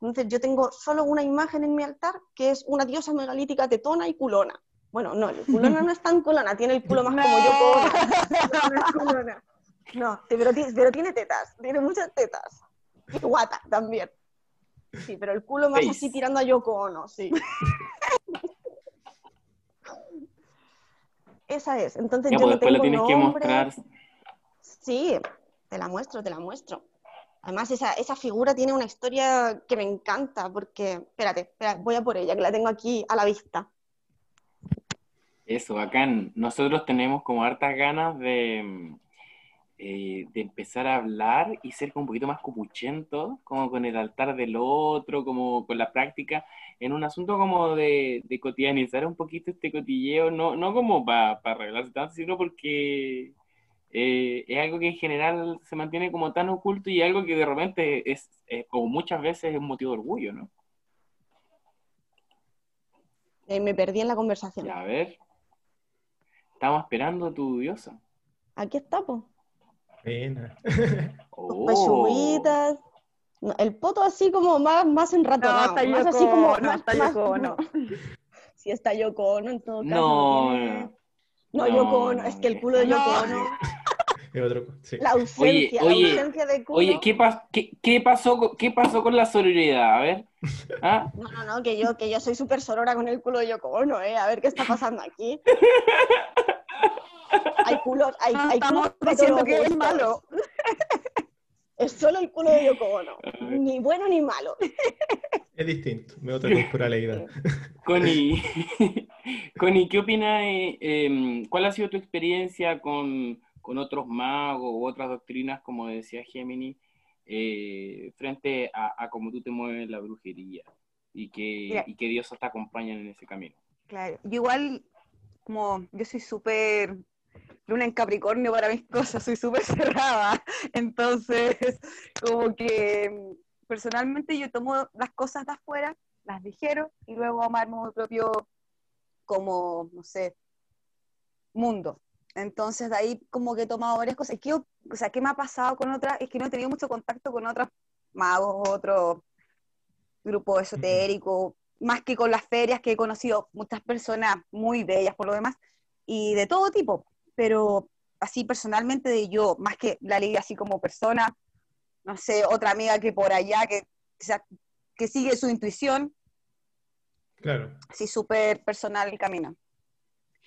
Entonces yo tengo solo una imagen en mi altar que es una diosa megalítica tetona y culona. Bueno, no, el culona no es tan culona, tiene el culo más como yo. Ono. No es culona. No, pero, tiene- pero tiene tetas, tiene muchas tetas. Y guata también. Sí, pero el culo más Face. así tirando a Yoko Ono, sí. Esa es. Entonces Ya, yo pues no después la tengo tienes que nombre. mostrar. Sí, te la muestro, te la muestro. Además, esa, esa figura tiene una historia que me encanta, porque, espérate, voy a por ella, que la tengo aquí a la vista. Eso, bacán. Nosotros tenemos como hartas ganas de, mm, eh, de empezar a hablar y ser como un poquito más copuchentos, como con el altar del otro, como con la práctica, en un asunto como de, de cotidianizar un poquito este cotilleo, no, no como para arreglarse tanto, sino porque eh, es algo que en general se mantiene como tan oculto y algo que de repente es, es como muchas veces es un motivo de orgullo, ¿no? Eh, me perdí en la conversación. Ya, a ver. Estamos esperando tu diosa. Aquí está, pues. Buena. Oh. Pechuguitas. No, el poto así como más, más enratonado. No, está más Yoko así como. Ono, más- está más- Yoko Ono. Sí, está Yoko Ono en todo caso. No, no. No, No, Yoko Ono, no, es que el no. culo de Yoko No. Ono. Es otro, sí. La ausencia, oye, la ausencia de culo. Oye, ¿qué, pas- qué, qué pasó, con- ¿qué pasó con la sororidad? A ver. ¿Ah? No, no, no, que yo, que yo soy súper sorora con el culo de Yoko Ono, ¿eh? A ver qué está pasando aquí. Hay culos, hay, hay estamos culos diciendo que es malo. Es solo el culo de Yoko Ono. Ni bueno ni malo. Es distinto, me otra corporalidad. Connie, Connie, ¿qué opinas? eh, ¿Cuál ha sido tu experiencia con, con otros magos u otras doctrinas, como decía Gemini, eh, frente a, a cómo tú te mueves la brujería y que, Mira. y que Dios te acompaña en ese camino? Claro, yo igual, como yo soy súper luna en Capricornio para mis cosas, soy súper cerrada. Entonces, como que personalmente yo tomo las cosas de afuera, las digiero y luego amarmo mi propio, como, no sé, mundo. Entonces, de ahí como que he tomado varias cosas. ¿Qué, o sea, ¿qué me ha pasado con otras? Es que no he tenido mucho contacto con otros magos, otros grupos esotéricos, más que con las ferias que he conocido muchas personas muy bellas por lo demás, y de todo tipo, pero así personalmente de yo, más que la ley así como persona, no sé, otra amiga que por allá, que, o sea, que sigue su intuición, Claro. así súper personal el camino.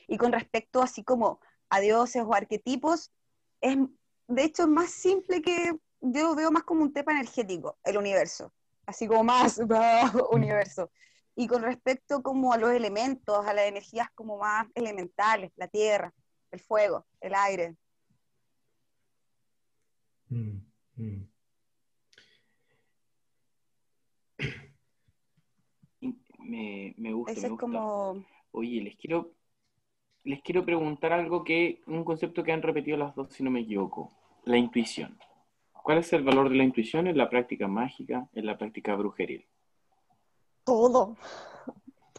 Y con respecto así como a dioses o arquetipos, es, de hecho es más simple que, yo lo veo más como un tema energético, el universo, así como más universo. Y con respecto como a los elementos, a las energías como más elementales, la tierra, el fuego, el aire. Mm, mm. Me, me gusta, Ese me es gusta. como... Oye, les quiero, les quiero preguntar algo que, un concepto que han repetido las dos, si no me equivoco, la intuición. ¿Cuál es el valor de la intuición en la práctica mágica, en la práctica brujeril? Todo.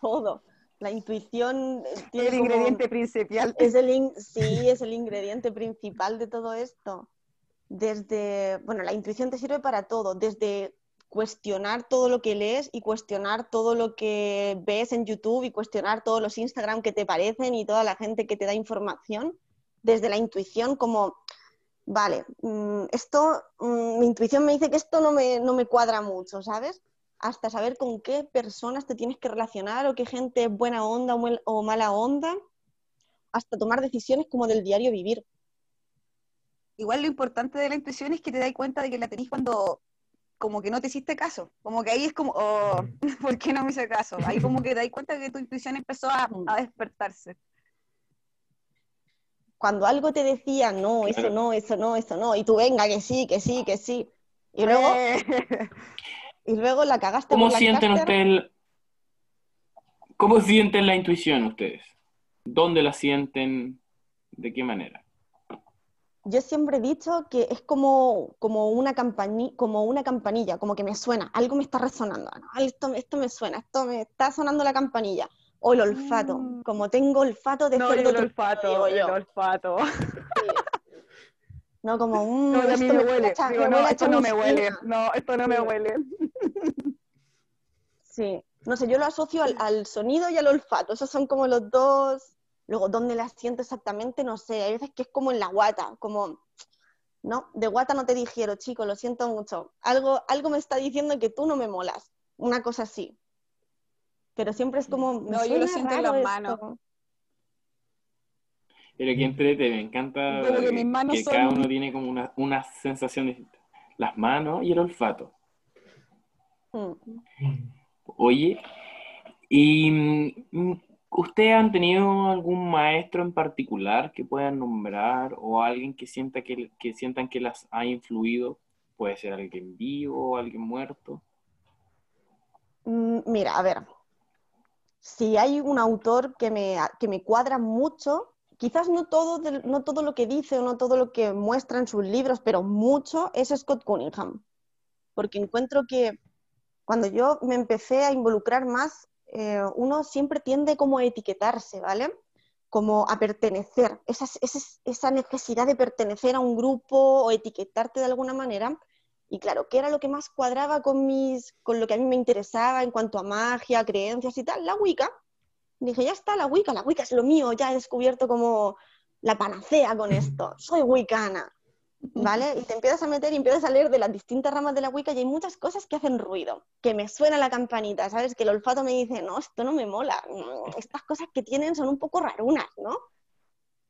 Todo. La intuición eh, tiene El como- ingrediente principal. Es el in- sí, es el ingrediente principal de todo esto. Desde, bueno, la intuición te sirve para todo, desde cuestionar todo lo que lees y cuestionar todo lo que ves en YouTube y cuestionar todos los Instagram que te parecen y toda la gente que te da información, desde la intuición como, vale, mm, esto, mm, mi intuición me dice que esto no me, no me cuadra mucho, ¿sabes? Hasta saber con qué personas te tienes que relacionar o qué gente es buena onda o mal- o mala onda hasta tomar decisiones como del diario vivir. Igual lo importante de la intuición es que te das cuenta de que la tenés cuando como que no te hiciste caso. Como que ahí es como, oh, ¿por qué no me hice caso? Ahí como que te das cuenta que tu intuición empezó a, a despertarse. Cuando algo te decía, no, eso no, eso no, eso no, y tú venga, que sí, que sí, que sí. Y luego, y luego la cagaste ¿Cómo la sienten ustedes? ¿Cómo sienten la intuición ustedes? ¿Dónde la sienten? ¿De qué manera? Yo siempre he dicho que es como, como, una campani- como una campanilla, como que me suena, algo me está resonando, ¿no? Esto, esto me suena, esto me está sonando la campanilla. O el olfato, Mm. como tengo olfato de no, cerdo el olfato, el olfato. Sí. No, como, mm, No, a mí me huele Digo, me no, esto no me huele. No, esto no me huele. Sí, no sé, yo lo asocio al, al sonido y al olfato, esos son como los dos. Luego, ¿dónde la siento exactamente? No sé, hay veces que es como en la guata, como, no, de guata no te digiero, chico, lo siento mucho. Algo, algo me está diciendo que tú no me molas, una cosa así. Pero siempre es como, me No, yo lo siento en las esto. manos. Pero que entrete, me encanta Pero que que, mis manos que son- cada uno tiene como una, una sensación distinta. Las manos y el olfato. Mm. Oye, ¿y ustedes han tenido algún maestro en particular que puedan nombrar o alguien que sienta que, que sientan que las ha influido? Puede ser alguien vivo o alguien muerto. Mm, Mira, a ver, si hay un autor que me, que me cuadra mucho, quizás no todo, no todo lo que dice o no todo lo que muestra en sus libros, pero mucho es Scott Cunningham, porque encuentro que cuando yo me empecé a involucrar más, eh, uno siempre tiende como a etiquetarse, ¿vale? Como a pertenecer, esa, esa- esa necesidad de pertenecer a un grupo o etiquetarte de alguna manera. Y claro, ¿qué era lo que más cuadraba con, mis, con lo que a mí me interesaba en cuanto a magia, creencias y tal? La Wicca. Dije, ya está, la Wicca, la Wicca es lo mío, ya he descubierto como la panacea con esto, soy wicana, ¿vale? Y te empiezas a meter y empiezas a leer de las distintas ramas de la Wicca y hay muchas cosas que hacen ruido, que me suena la campanita, ¿sabes? Que el olfato me dice, no, esto no me mola, estas cosas que tienen son un poco rarunas, ¿no?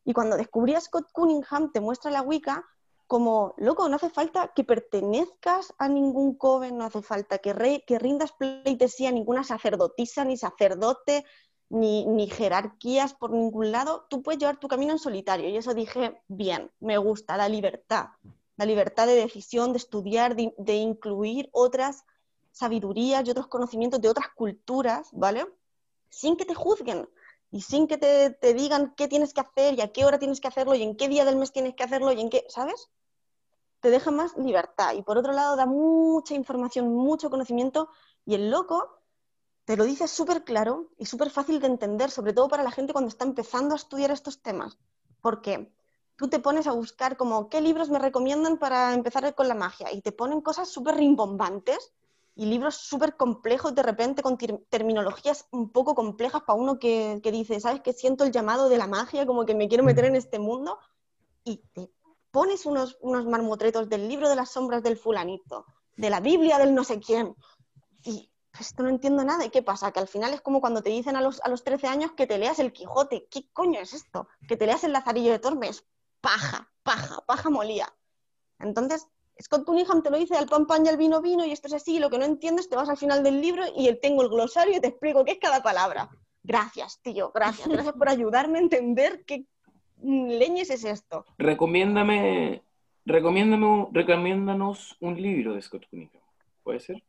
Y cuando descubrí a Scott Cunningham, te muestra la Wicca como, loco, no hace falta que pertenezcas a ningún coven, no hace falta que, re- que rindas pleitesía a ninguna sacerdotisa ni sacerdote, ni, ni jerarquías por ningún lado. Tú puedes llevar tu camino en solitario. Y eso dije, bien, me gusta, la libertad. La libertad de decisión, de estudiar, de, incluir otras sabidurías y otros conocimientos de otras culturas, ¿vale? Sin que te juzguen y sin que te, te digan qué tienes que hacer y a qué hora tienes que hacerlo y en qué día del mes tienes que hacerlo y en qué, ¿sabes? Te deja más libertad y por otro lado da mucha información, mucho conocimiento y el loco te lo dice súper claro y súper fácil de entender, sobre todo para la gente cuando está empezando a estudiar estos temas. Porque tú te pones a buscar como qué libros me recomiendan para empezar con la magia y te ponen cosas súper rimbombantes y libros súper complejos de repente con ter- terminologías un poco complejas para uno que, que dice, ¿sabes? Que siento el llamado de la magia, como que me quiero meter en este mundo y te pones unos, unos marmotretos del libro de las sombras del fulanito, de la Biblia del no sé quién y esto no entiendo nada. ¿Y qué pasa? Que al final es como cuando te dicen a los, a los 13 años que te leas el Quijote. ¿Qué coño es esto? Que te leas el Lazarillo de Tormes. Paja, paja, paja molía. Entonces, Scott Cunningham te lo dice al pan pan y al vino vino y esto es así y lo que no entiendes te vas al final del libro y el- tengo el glosario y te explico qué es cada palabra. Gracias, tío, gracias. Gracias por ayudarme a entender qué leñes es esto. Recomiéndame, recomiéndame, recomiéndanos un libro de Scott Cunningham. ¿Puede ser?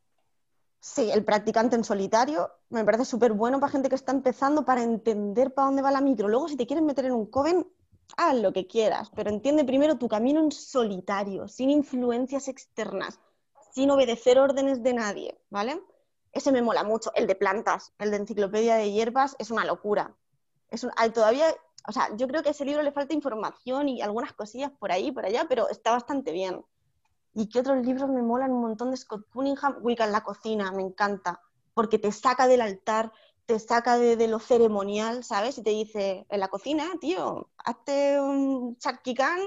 Sí, el practicante en solitario me parece súper bueno para gente que está empezando para entender para dónde va la micro. Luego, si te quieres meter en un coven, haz lo que quieras, pero entiende primero tu camino en solitario, sin influencias externas, sin obedecer órdenes de nadie, ¿vale? Ese me mola mucho. El de plantas, el de enciclopedia de hierbas, es una locura. Es un- todavía, o sea, yo creo que a ese libro le falta información y algunas cosillas por ahí, por allá, pero está bastante bien. ¿Y qué otros libros me molan un montón de Scott Cunningham? Wicca en la cocina, me encanta, porque te saca del altar, te saca de, lo ceremonial, ¿sabes? Y te dice, en la cocina, tío, hazte un charquicán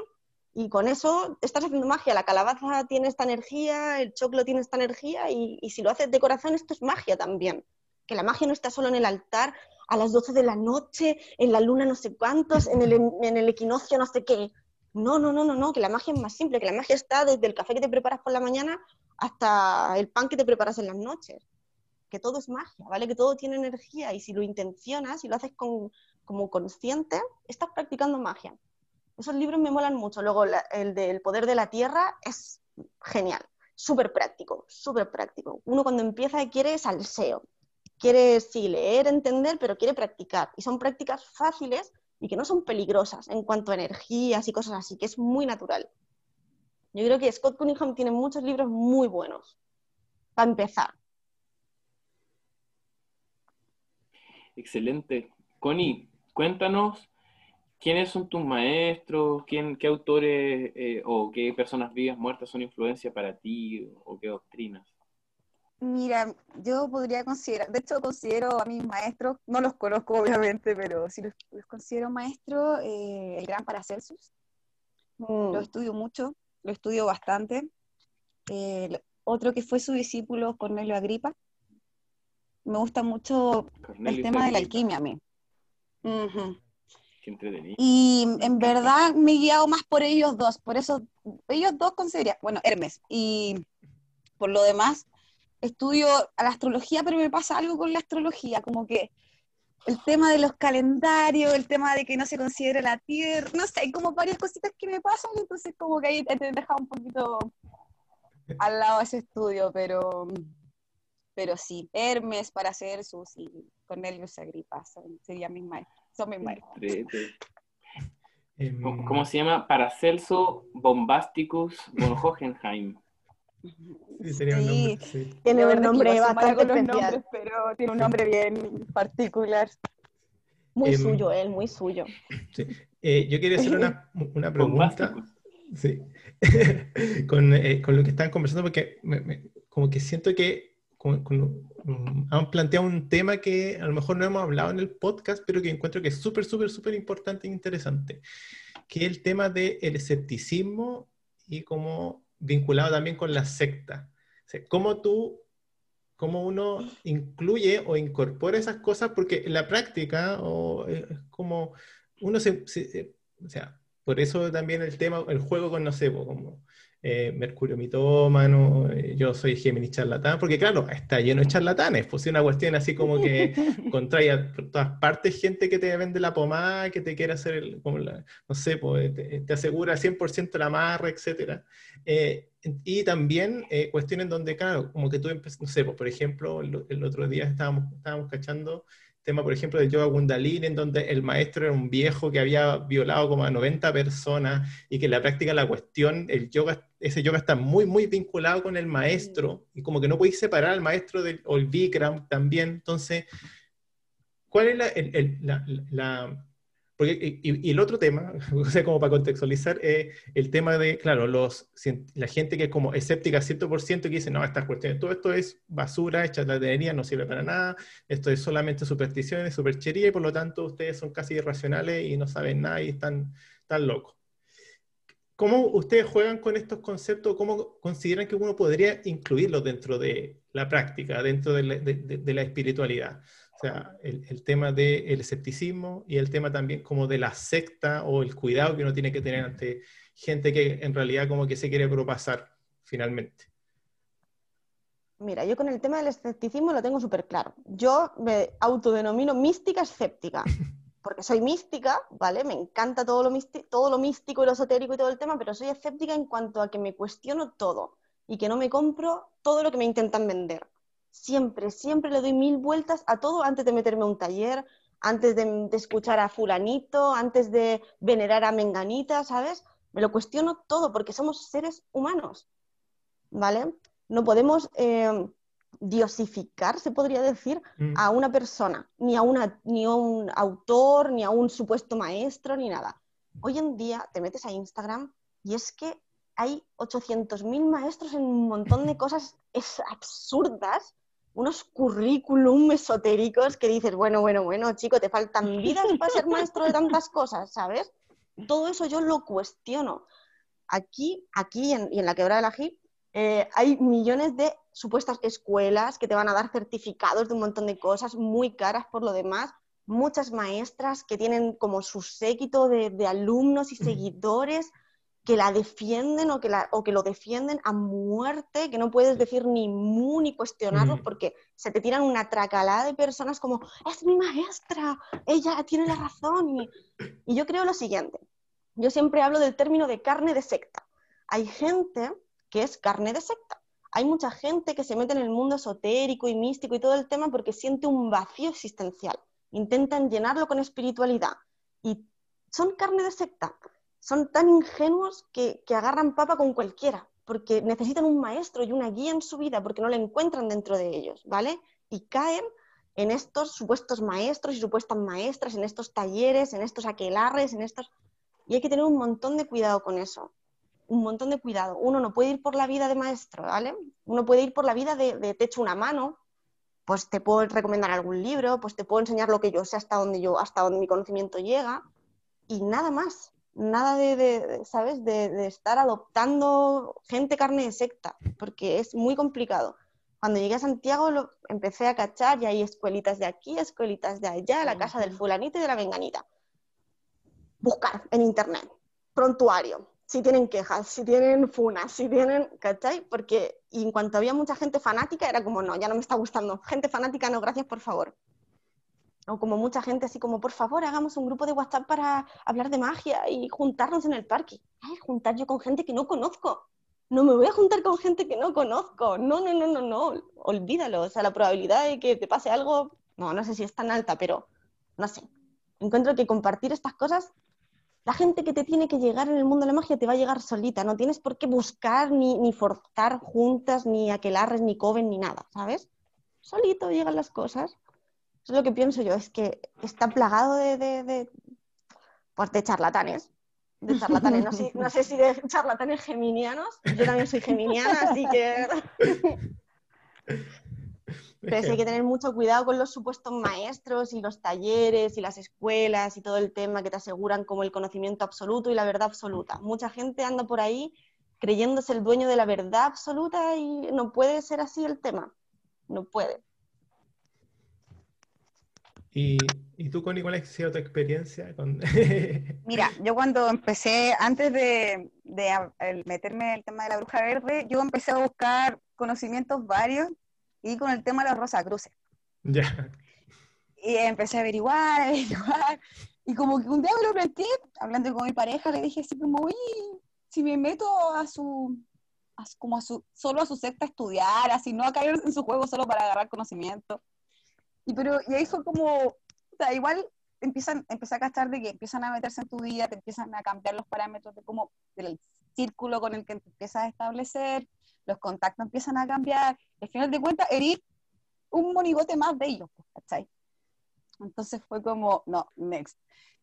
y con eso estás haciendo magia. La calabaza tiene esta energía, el choclo tiene esta energía y, y si lo haces de corazón, esto es magia también. Que la magia no está solo en el altar, a las 12 de la noche, en la luna no sé cuántos, en el, en el equinoccio no sé qué. No, no, no, no, no, que la magia es más simple, que la magia está desde el café que te preparas por la mañana hasta el pan que te preparas en las noches. Que todo es magia, ¿vale? Que todo tiene energía y si lo intencionas y lo haces con, como consciente, estás practicando magia. Esos libros me molan mucho. Luego el del poder de la tierra es genial, súper práctico, súper práctico. Uno cuando empieza quiere salseo, quiere sí leer, entender, pero quiere practicar. Y son prácticas fáciles y que no son peligrosas en cuanto a energías y cosas así, que es muy natural. Yo creo que Scott Cunningham tiene muchos libros muy buenos. Para empezar. Excelente. Connie, cuéntanos quiénes son tus maestros, quién, qué autores eh, o qué personas vivas, muertas son influencia para ti o qué doctrinas. Mira, yo podría considerar, de hecho considero a mis maestros, no los conozco obviamente, pero sí los, los considero maestros, eh, el gran Paracelsus, Mm, lo estudio mucho, lo estudio bastante. Eh, otro que fue su discípulo, Cornelio Agripa. Me gusta mucho el tema de la alquimia a mí. Qué entretenido. Y en verdad me he guiado más por ellos dos, por eso ellos dos consideraría, bueno, Hermes. Y por lo demás, estudio a la astrología, pero me pasa algo con la astrología, como que el tema de los calendarios, el tema de que no se considera la Tierra, no sé, hay como varias cositas que me pasan, entonces como que ahí te he dejado un poquito al lado ese estudio, pero, pero sí, Hermes, Paracelsus y Cornelius Agripa son, serían mis maestros, son mis maestros. Em, ¿Cómo, cómo se llama? Paracelso Bombasticus von Hohenheim. Sí, sería un Sí. nombre, sí. Tiene un nombre bastante especial. nombres, pero tiene un nombre bien particular. Muy Em, suyo, él, muy suyo. Sí. Eh, yo quería hacer una, una pregunta. Sí. con, eh, con lo que están conversando, porque me- me- como que siento que con- con- um, han planteado un tema que a lo mejor no hemos hablado en el podcast, pero que encuentro que es súper, súper, súper importante e interesante, que es el tema del escepticismo y como vinculado también con la secta. O sea, ¿Cómo tú, cómo uno incluye o incorpora esas cosas? Porque en la práctica, o, eh, es como uno se, se- eh, o sea, por eso también el tema, el juego con, no sé, como eh, Mercurio mitómano, eh, yo soy Géminis charlatán, porque claro, está lleno de charlatanes, pues es una cuestión así como que contrae a todas partes gente que te vende la pomada, que te quiere hacer, el, como la- no sé, pues, te, te asegura 100% la amarra, etc. y también eh, cuestiones donde, claro, como que tú no sé, pues, por ejemplo, el, el otro día estábamos, estábamos cachando tema, por ejemplo, del yoga kundalini, en donde el maestro era un viejo que había violado como a 90 personas y que en la práctica la cuestión, el yoga, ese yoga está muy, muy vinculado con el maestro y como que no podéis separar al maestro del, o el Bikram también. Entonces, ¿cuál es la... el- el- la- la- porque, y, el otro tema, o sea, como para contextualizar, eh, el tema de, claro, los, la gente que es como escéptica 100% que dice, no, estas cuestiones, todo esto es basura, es charlatanería, no sirve para nada, esto es solamente supersticiones, superchería, y por lo tanto ustedes son casi irracionales y no saben nada y están, están locos. ¿Cómo ustedes juegan con estos conceptos? ¿Cómo consideran que uno podría incluirlos dentro de la práctica, dentro de la espiritualidad? O sea, el, el tema del escepticismo y el tema también como de la secta o el cuidado que uno tiene que tener ante gente que en realidad como que se quiere propasar finalmente. Mira, yo con el tema del escepticismo lo tengo súper claro. Yo me autodenomino mística escéptica, porque soy mística, ¿vale? Me encanta todo lo, todo lo místico y lo esotérico y todo el tema, pero soy escéptica en cuanto a que me cuestiono todo y que no me compro todo lo que me intentan vender. Siempre, siempre le doy mil vueltas a todo antes de meterme a un taller, antes de, de escuchar a fulanito, antes de venerar a menganita, ¿sabes? Me lo cuestiono todo porque somos seres humanos, ¿vale? No podemos eh, diosificar, se podría decir, Mm. a una persona, ni a, una, ni a un autor, ni a un supuesto maestro, ni nada. Hoy en día te metes a Instagram y es que hay 800.000 maestros en un montón de cosas es absurdas, unos currículum esotéricos que dices, bueno, bueno, bueno, chico, te faltan vidas para ser maestro de tantas cosas, ¿sabes? Todo eso yo lo cuestiono. Aquí, aquí en- y en la quebrada de la Gil, eh, hay millones de supuestas escuelas que te van a dar certificados de un montón de cosas muy caras por lo demás. Muchas maestras que tienen como su séquito de, de alumnos y seguidores que la defienden o que, la- o que lo defienden a muerte, que no puedes decir ni mu ni cuestionarlo Mm. porque se te tiran una tracalada de personas como, es mi maestra, ella tiene la razón. Y, y yo creo lo siguiente, yo siempre hablo del término de carne de secta. Hay gente que es carne de secta. Hay mucha gente que se mete en el mundo esotérico y místico y todo el tema porque siente un vacío existencial. Intentan llenarlo con espiritualidad. Y son carne de secta. Son tan ingenuos que, que agarran papa con cualquiera, porque necesitan un maestro y una guía en su vida, porque no la encuentran dentro de ellos, ¿vale? Y caen en estos supuestos maestros y supuestas maestras, en estos talleres, en estos aquelarres, en estos... Y hay que tener un montón de cuidado con eso un montón de cuidado. Uno no puede ir por la vida de maestro, ¿vale? Uno puede ir por la vida de, de te echo una mano, pues te puedo recomendar algún libro, pues te puedo enseñar lo que yo sé hasta donde yo, hasta donde mi conocimiento llega, y nada más. Nada de, de- ¿sabes? De, de estar adoptando gente carne de secta, porque es muy complicado. Cuando llegué a Santiago lo empecé a cachar y hay escuelitas de aquí, escuelitas de allá, la casa del fulanito y de la venganita. buscar en internet, prontuario, si tienen quejas, si tienen funas, si tienen, ¿cachai? Porque y en cuanto había mucha gente fanática, era como, no, ya no me está gustando. Gente fanática, no, gracias, por favor. O como mucha gente así como, por favor, hagamos un grupo de WhatsApp para hablar de magia y juntarnos en el parque. Ay, juntar yo con gente que no conozco. No me voy a juntar con gente que no conozco. No, no, no, no, no. Olvídalo. O sea, la probabilidad de que te pase algo, no, no sé si es tan alta, pero no sé. Encuentro que compartir estas cosas la gente que te tiene que llegar en el mundo de la magia te va a llegar solita, no tienes por qué buscar ni, ni forzar juntas, ni aquelarres, ni coven, ni nada, ¿sabes? Solito llegan las cosas. Eso es lo que pienso yo, es que está plagado de, de, de, pues de charlatanes. De charlatanes, no sé, no sé si de charlatanes geminianos, yo también soy geminiana, así que... Pero hay que tener mucho cuidado con los supuestos maestros y los talleres y las escuelas y todo el tema que te aseguran como el conocimiento absoluto y la verdad absoluta. Mucha gente anda por ahí creyéndose el dueño de la verdad absoluta y no puede ser así el tema. No puede. ¿Y, y tú, Connie, cuál ha sido tu experiencia? Con... Mira, yo cuando empecé, antes de, de, meterme en el tema de la bruja verde, yo empecé a buscar conocimientos varios y con el tema de los Rosacruces. Ya. Y empecé a averiguar, averiguar. Y como que un día me lo planteé, hablando con mi pareja, le dije así como, si me meto a su, a, como a su, solo a su secta a estudiar, así, no a caer en su juego solo para agarrar conocimiento. Y, pero, y ahí fue como, igual empiezan, empecé a cachar de que empiezan a meterse en tu vida, te empiezan a cambiar los parámetros de cómo, del círculo con el que te empiezas a establecer, los contactos empiezan a cambiar, al final de cuentas, herir un monigote más de ellos, pues, ¿cachai? Entonces fue como, no, next.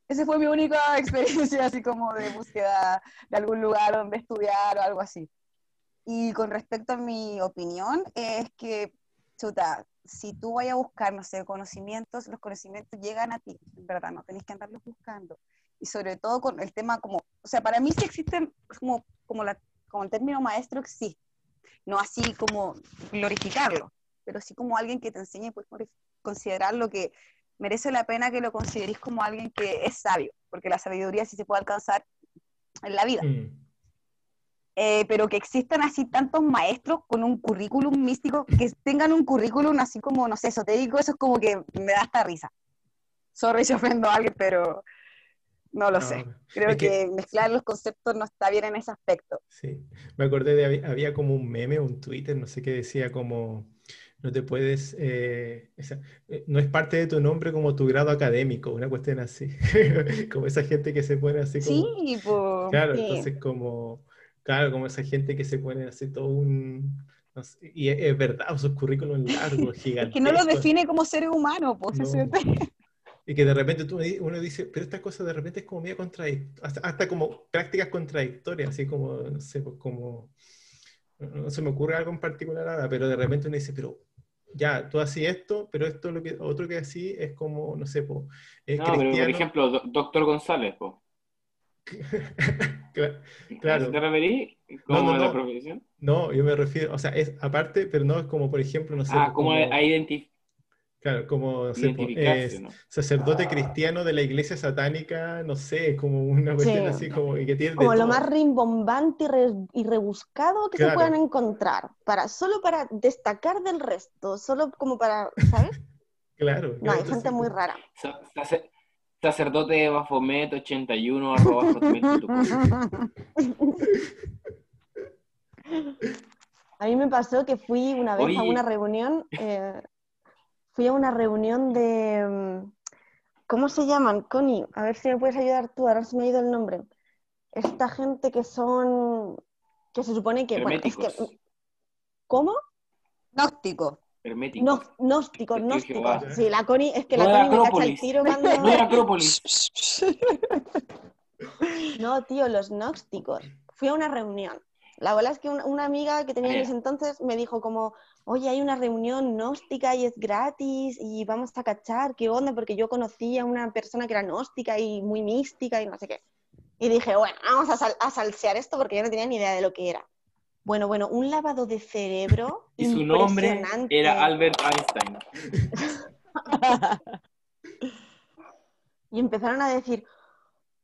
Esa fue mi única experiencia así como de búsqueda de algún lugar donde estudiar o algo así. Y con respecto a mi opinión, es que, chuta, si tú vayas a buscar, no sé, conocimientos, los conocimientos llegan a ti, ¿verdad? No tenés que andarlos buscando. Y sobre todo con el tema como, o sea, para mí sí existen, como, como, la, como el término maestro existe, no así como glorificarlo, pero sí como alguien que te enseñe, pues considerar lo que merece la pena que lo consideréis como alguien que es sabio, porque la sabiduría sí se puede alcanzar en la vida. Mm. Eh, pero que existan así tantos maestros con un currículum místico, que tengan un currículum así como, no sé, esotérico, eso es como que me da hasta risa. Sorry si ofendo a alguien, pero no lo sé. Creo que, mezclar los conceptos no está bien en ese aspecto. Sí, me acordé de, había como un meme, un Twitter, no sé qué decía como, no te puedes, eh, eh, no es parte de tu nombre como tu grado académico, una cuestión así, como esa gente que se pone así como... Sí, pues... Claro, entonces como, claro, como esa gente que se pone así todo un... y es, verdad, esos currículos largos, gigantes. Es que no lo define como ser humano, pues. Y que de repente tú, uno dice, pero esta cosa de repente es como medio contradictoria, hasta, como prácticas contradictorias, así como, no sé, pues como, no, se me ocurre algo en particular nada, pero de repente uno dice, pero ya, tú haces esto, pero esto lo que, otro que así es como, no sé, pues, no, pero por ejemplo, doctor González, pues. claro. ¿Te referís? ¿Cómo no, no, la profesión? No, yo me refiero, o sea, es aparte, pero no es como, por ejemplo, no sé. Ah, como, como a identificar Claro, como sacerdote cristiano de la iglesia satánica, no sé, como una cuestión así como que tiene Como lo más rimbombante y, rebuscado que se puedan encontrar, para, solo para destacar del resto, solo como para, ¿sabes? claro. No, hay gente muy rara. Sacerdote de Bafomet 81 arroba A mí me pasó que fui una vez a una reunión eh, fui a una reunión de... ¿Cómo se llaman, Connie? A ver si me puedes ayudar tú, ahora se me ha ido el nombre. Esta gente que son... que se supone que... Bueno, es que, ¿Cómo? Gnóstico. Herméticos. Sí, la Connie, es que la Connie me cacha el tiro cuando... No era Acrópolis. no, tío, los gnósticos. Fui a una reunión. La verdad es que una, amiga que tenía en ese entonces me dijo como, oye, hay una reunión gnóstica y es gratis y vamos a cachar, ¿qué onda? Porque yo conocía a una persona que era gnóstica y muy mística y no sé qué. Y dije, bueno, vamos a, salsear esto porque yo no tenía ni idea de lo que era. Bueno, bueno, un lavado de cerebro. y su nombre era Albert Einstein. y empezaron a decir,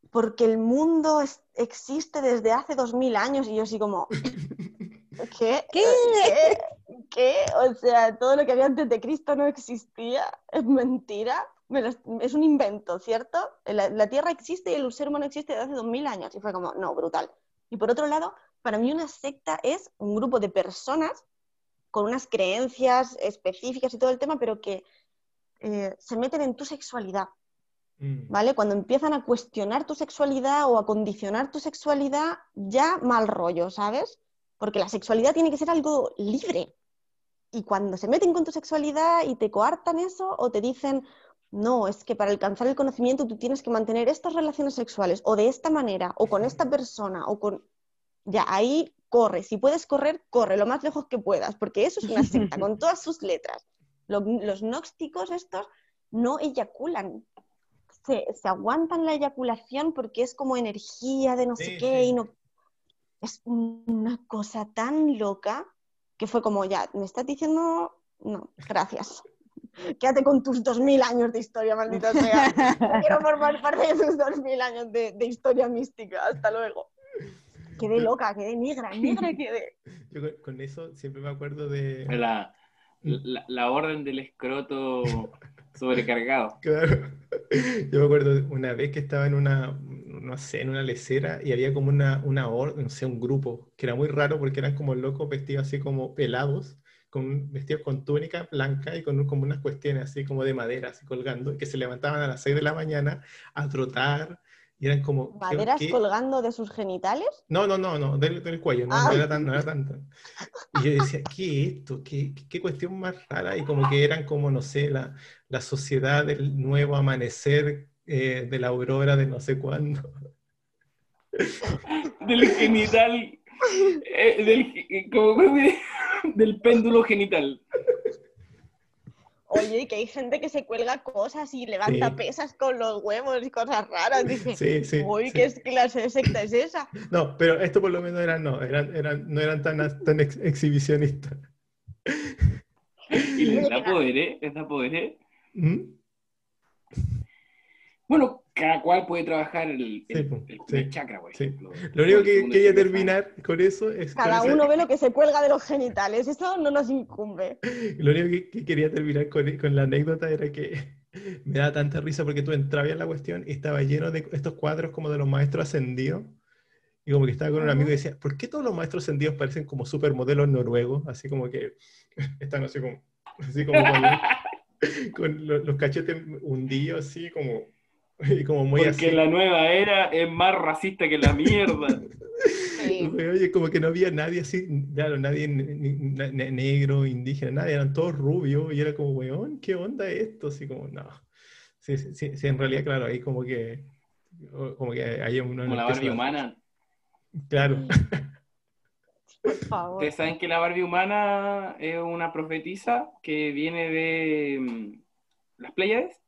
porque el mundo es- existe desde hace dos mil años y yo así como, ¿qué? ¿Qué? ¿Qué? ¿Qué? O sea, todo lo que había antes de Cristo no existía, es mentira, Me es un invento, ¿cierto? La, la Tierra existe y el ser humano existe desde hace dos mil años y fue como, no, brutal. Y por otro lado, para mí una secta es un grupo de personas con unas creencias específicas y todo el tema, pero que eh, se meten en tu sexualidad. Mm. ¿vale? Cuando empiezan a cuestionar tu sexualidad o a condicionar tu sexualidad, ya mal rollo, ¿sabes? Porque la sexualidad tiene que ser algo libre. Y cuando se meten con tu sexualidad y te coartan eso o te dicen, no, es que para alcanzar el conocimiento tú tienes que mantener estas relaciones sexuales o de esta manera o con esta persona o con... Ya, ahí corre. Si puedes correr, corre lo más lejos que puedas, porque eso es una secta con todas sus letras. Lo- Los, gnósticos estos no eyaculan, se, se aguantan la eyaculación porque es como energía de no sé qué sí. y no... Es una cosa tan loca que fue como, ya, ¿me estás diciendo? No, gracias. Quédate con tus dos mil años de historia, maldita sea. Quiero formar parte de tus dos mil años de, de historia mística. Hasta luego. Quedé loca, quedé negra, negra quedé. Yo con, con eso siempre me acuerdo de... La, la, la orden del escroto sobrecargado. Claro. Yo me acuerdo una vez que estaba en una, no sé, en una lecera y había como una, una or- no sé, un grupo que era muy raro porque eran como locos vestidos así como pelados, con, vestidos con túnica blanca y con como unas cuestiones así como de madera así colgando, que se levantaban a las 6 de la mañana a trotar y eran como... ¿qué- ¿Maderas qué? colgando de sus genitales? No, no, no, no, del, del cuello, no, Ah. no era tan, no era tanto. Y yo decía, ¿qué es esto? ¿Qué, qué, qué cuestión más rara? Y como que eran como, no sé, la, la sociedad del nuevo amanecer eh, de la aurora de no sé cuándo. Del genital. eh, del, como- del péndulo genital. Oye, que hay gente que se cuelga cosas y levanta Sí. pesas con los huevos y cosas raras. Dije, Sí, sí. uy, sí. ¿qué clase de secta es esa? No, pero esto por lo menos eran, no, eran, eran, no eran tan, tan ex- exhibicionistas. Y les da poder, ¿eh? Les da poder, ¿eh? ¿Mm? Bueno, cada cual puede trabajar el, el, Sí, po, el primer sí, chakra, por sí. ejemplo. Lo único que quería terminar con eso es... con Cada esa- uno ve lo que se cuelga de los genitales. Eso no nos incumbe. Lo único que, que quería terminar con, con la anécdota era que me da tanta risa porque tú entrabas en la cuestión y estaba lleno de estos cuadros como de los maestros ascendidos. Y como que estaba con un amigo y decía, ¿por qué todos los maestros ascendidos parecen como supermodelos noruegos? Así como que están así como, así como con, con lo- los cachetes hundidos, así como, y como muy Porque así. la nueva era es más racista que la mierda. Sí. Oye, como que no había nadie así, claro, nadie ne- ne- ne- negro, indígena, nadie, eran todos rubios y era como, weón, ¿qué onda esto? Así como, no. Sí, sí, sí, en realidad, claro, ahí como que, como que hay uno Como la Barbie humana. Claro, Por favor. Ustedes saben que la Barbie humana es una profetisa que viene de mm, las Pléyades.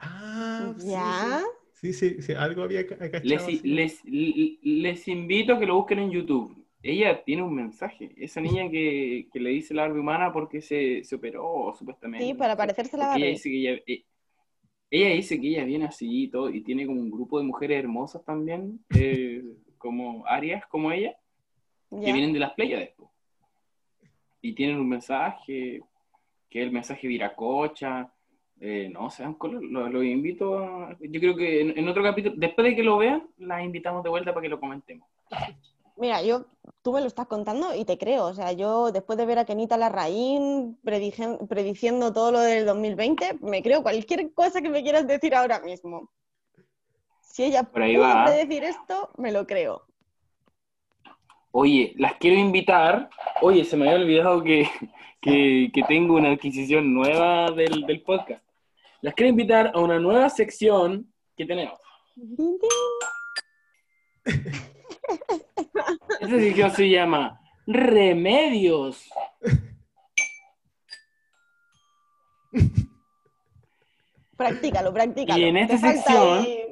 Ah, sí, ¿Ya? Sí, sí, sí, sí, algo había cachado. Les, les, les invito a que lo busquen en YouTube. Ella tiene un mensaje. Esa niña que, que le dice la Barbie humana porque se, se operó, supuestamente. Sí, para parecerse a la ella Barbie. dice que ella, eh, ella dice que ella viene así y todo, y tiene como un grupo de mujeres hermosas también, eh, como Arias, como ella, que vienen de las Pléyades. po. Y tienen un mensaje, que es el mensaje Viracocha. Eh, no, sean color, los los invito a... Yo creo que en, en otro capítulo, después de que lo vean, las invitamos de vuelta para que lo comentemos. Mira, yo, tú me lo estás contando y te creo. O sea, yo después de ver a Kenita Larraín prediciendo todo lo del 2020, me creo cualquier cosa que me quieras decir ahora mismo. Si ella va. predecir esto, me lo creo. Oye, las quiero invitar. Oye, se me había olvidado que, que, que tengo una adquisición nueva del, del podcast. Las quiero invitar a una nueva sección que tenemos. Esta sección se llama Remedios. Practícalo, practícalo. Y en esta sección- ahí-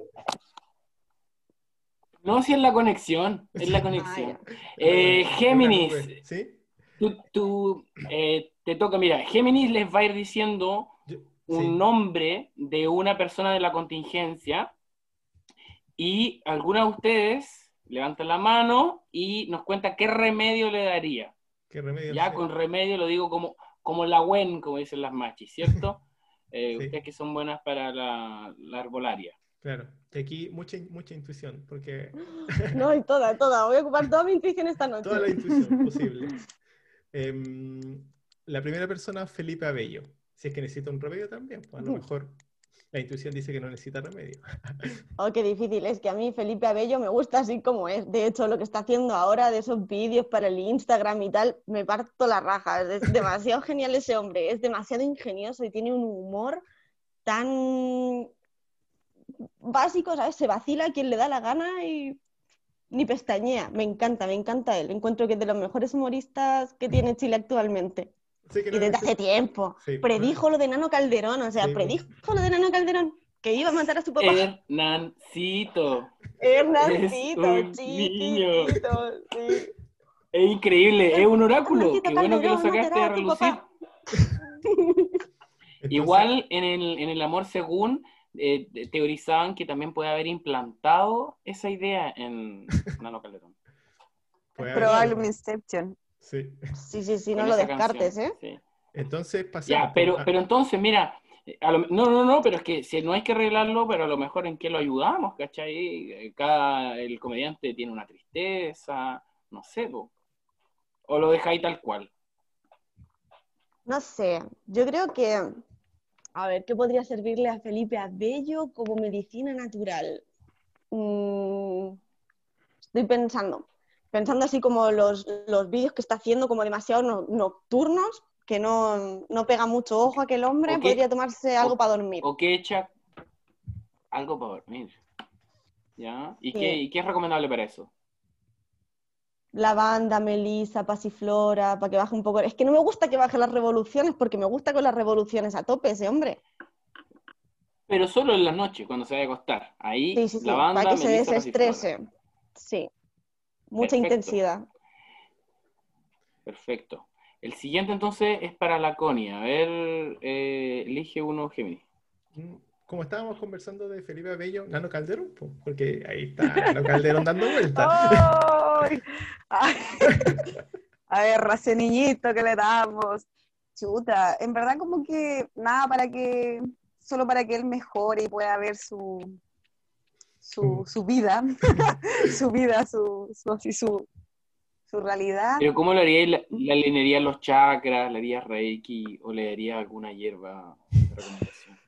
No, si es la conexión, es la conexión. Ah, Eh, Géminis, ¿Sí? tú, tú, eh, te toca, mira, Géminis les va a ir diciendo un sí. nombre de una persona de la contingencia Y alguna de ustedes levanta la mano y nos cuenta qué remedio le daría. ¿Qué remedio? Ya con remedio lo digo como, como la WEN, como dicen las machis, ¿cierto? Eh, Sí. Ustedes que son buenas para la, la herbolaria. Claro. Y aquí mucha, mucha intuición, porque No, y toda, toda. Voy a ocupar toda mi intuición esta noche. toda la intuición posible. Em, la primera persona, Felipe Abello. Si es que necesita un remedio también, pues a lo mejor la intuición dice que no necesita remedio. Oh, qué difícil. Es que a mí Felipe Abello me gusta así como es. De hecho, lo que está haciendo ahora de esos vídeos para el Instagram y tal, me parto la raja. Es demasiado genial ese hombre. Es demasiado ingenioso y tiene un humor tan básico, ¿sabes? Se vacila a quien le da la gana y ni pestañea. Me encanta, me encanta él. Encuentro que es de los mejores humoristas que tiene Chile actualmente. Que Y no desde hace tiempo. Sí, Predijo lo de Nano Calderón, o sea, Sí, predijo lo de Nano Calderón, que iba a matar a su papá. Hernancito. Hernancito, Es un niño. chiquitito, sí. Es increíble, es un oráculo. Hernancito Qué bueno que lo sacaste a matará a relucir. Entonces, Igual en el, en el amor según eh, te- teorizaban que también puede haber implantado esa idea en Nano Calderón. Probable un Inception. Sí. Sí, sí, sí, no lo descartes, canción, ¿eh? sí. Entonces, pasemos. Ya, pero, a- pero entonces, mira, eh, a lo- no, no, no, pero es que si no hay que arreglarlo, pero a lo mejor en qué lo ayudamos, ¿cachai? Eh, Cada, el comediante tiene una tristeza, no sé, po. o lo dejáis tal cual. No sé, yo creo que, a ver, ¿qué podría servirle a Felipe Abello como medicina natural? Mm, estoy pensando, pensando así como los, los vídeos que está haciendo como demasiado no- nocturnos, que no, no pega mucho ojo a aquel hombre, podría tomarse algo para dormir. O que echa algo para dormir. ¿Ya? ¿Y, Sí. qué, ¿Y qué es recomendable para eso? lavanda, melisa, pasiflora, para que baje un poco. Es que no me gusta que baje las revoluciones porque me gusta con las revoluciones a tope ese hombre. Pero solo en la noche, cuando se vaya a acostar. Ahí, Sí, sí, sí, lavanda, para que se desestrese. Sí, mucha Perfecto. intensidad. Perfecto. El siguiente entonces es para la Connie. A ver, eh, elige uno Gemini. Mm, Como estábamos conversando de Felipe Abello, Nano Calderón, po, porque ahí está Nano Calderón dando vueltas. ¡Ay! Ay. A ver, race niñito que le damos. Chuta, en verdad como que nada para que, solo para que él mejore y pueda ver su, su, su vida, su vida, su, su, así, su, su realidad. Pero ¿cómo le haría? ¿Le, le alinearía los chakras? ¿Le haría reiki? ¿O le daría alguna hierba recomendación?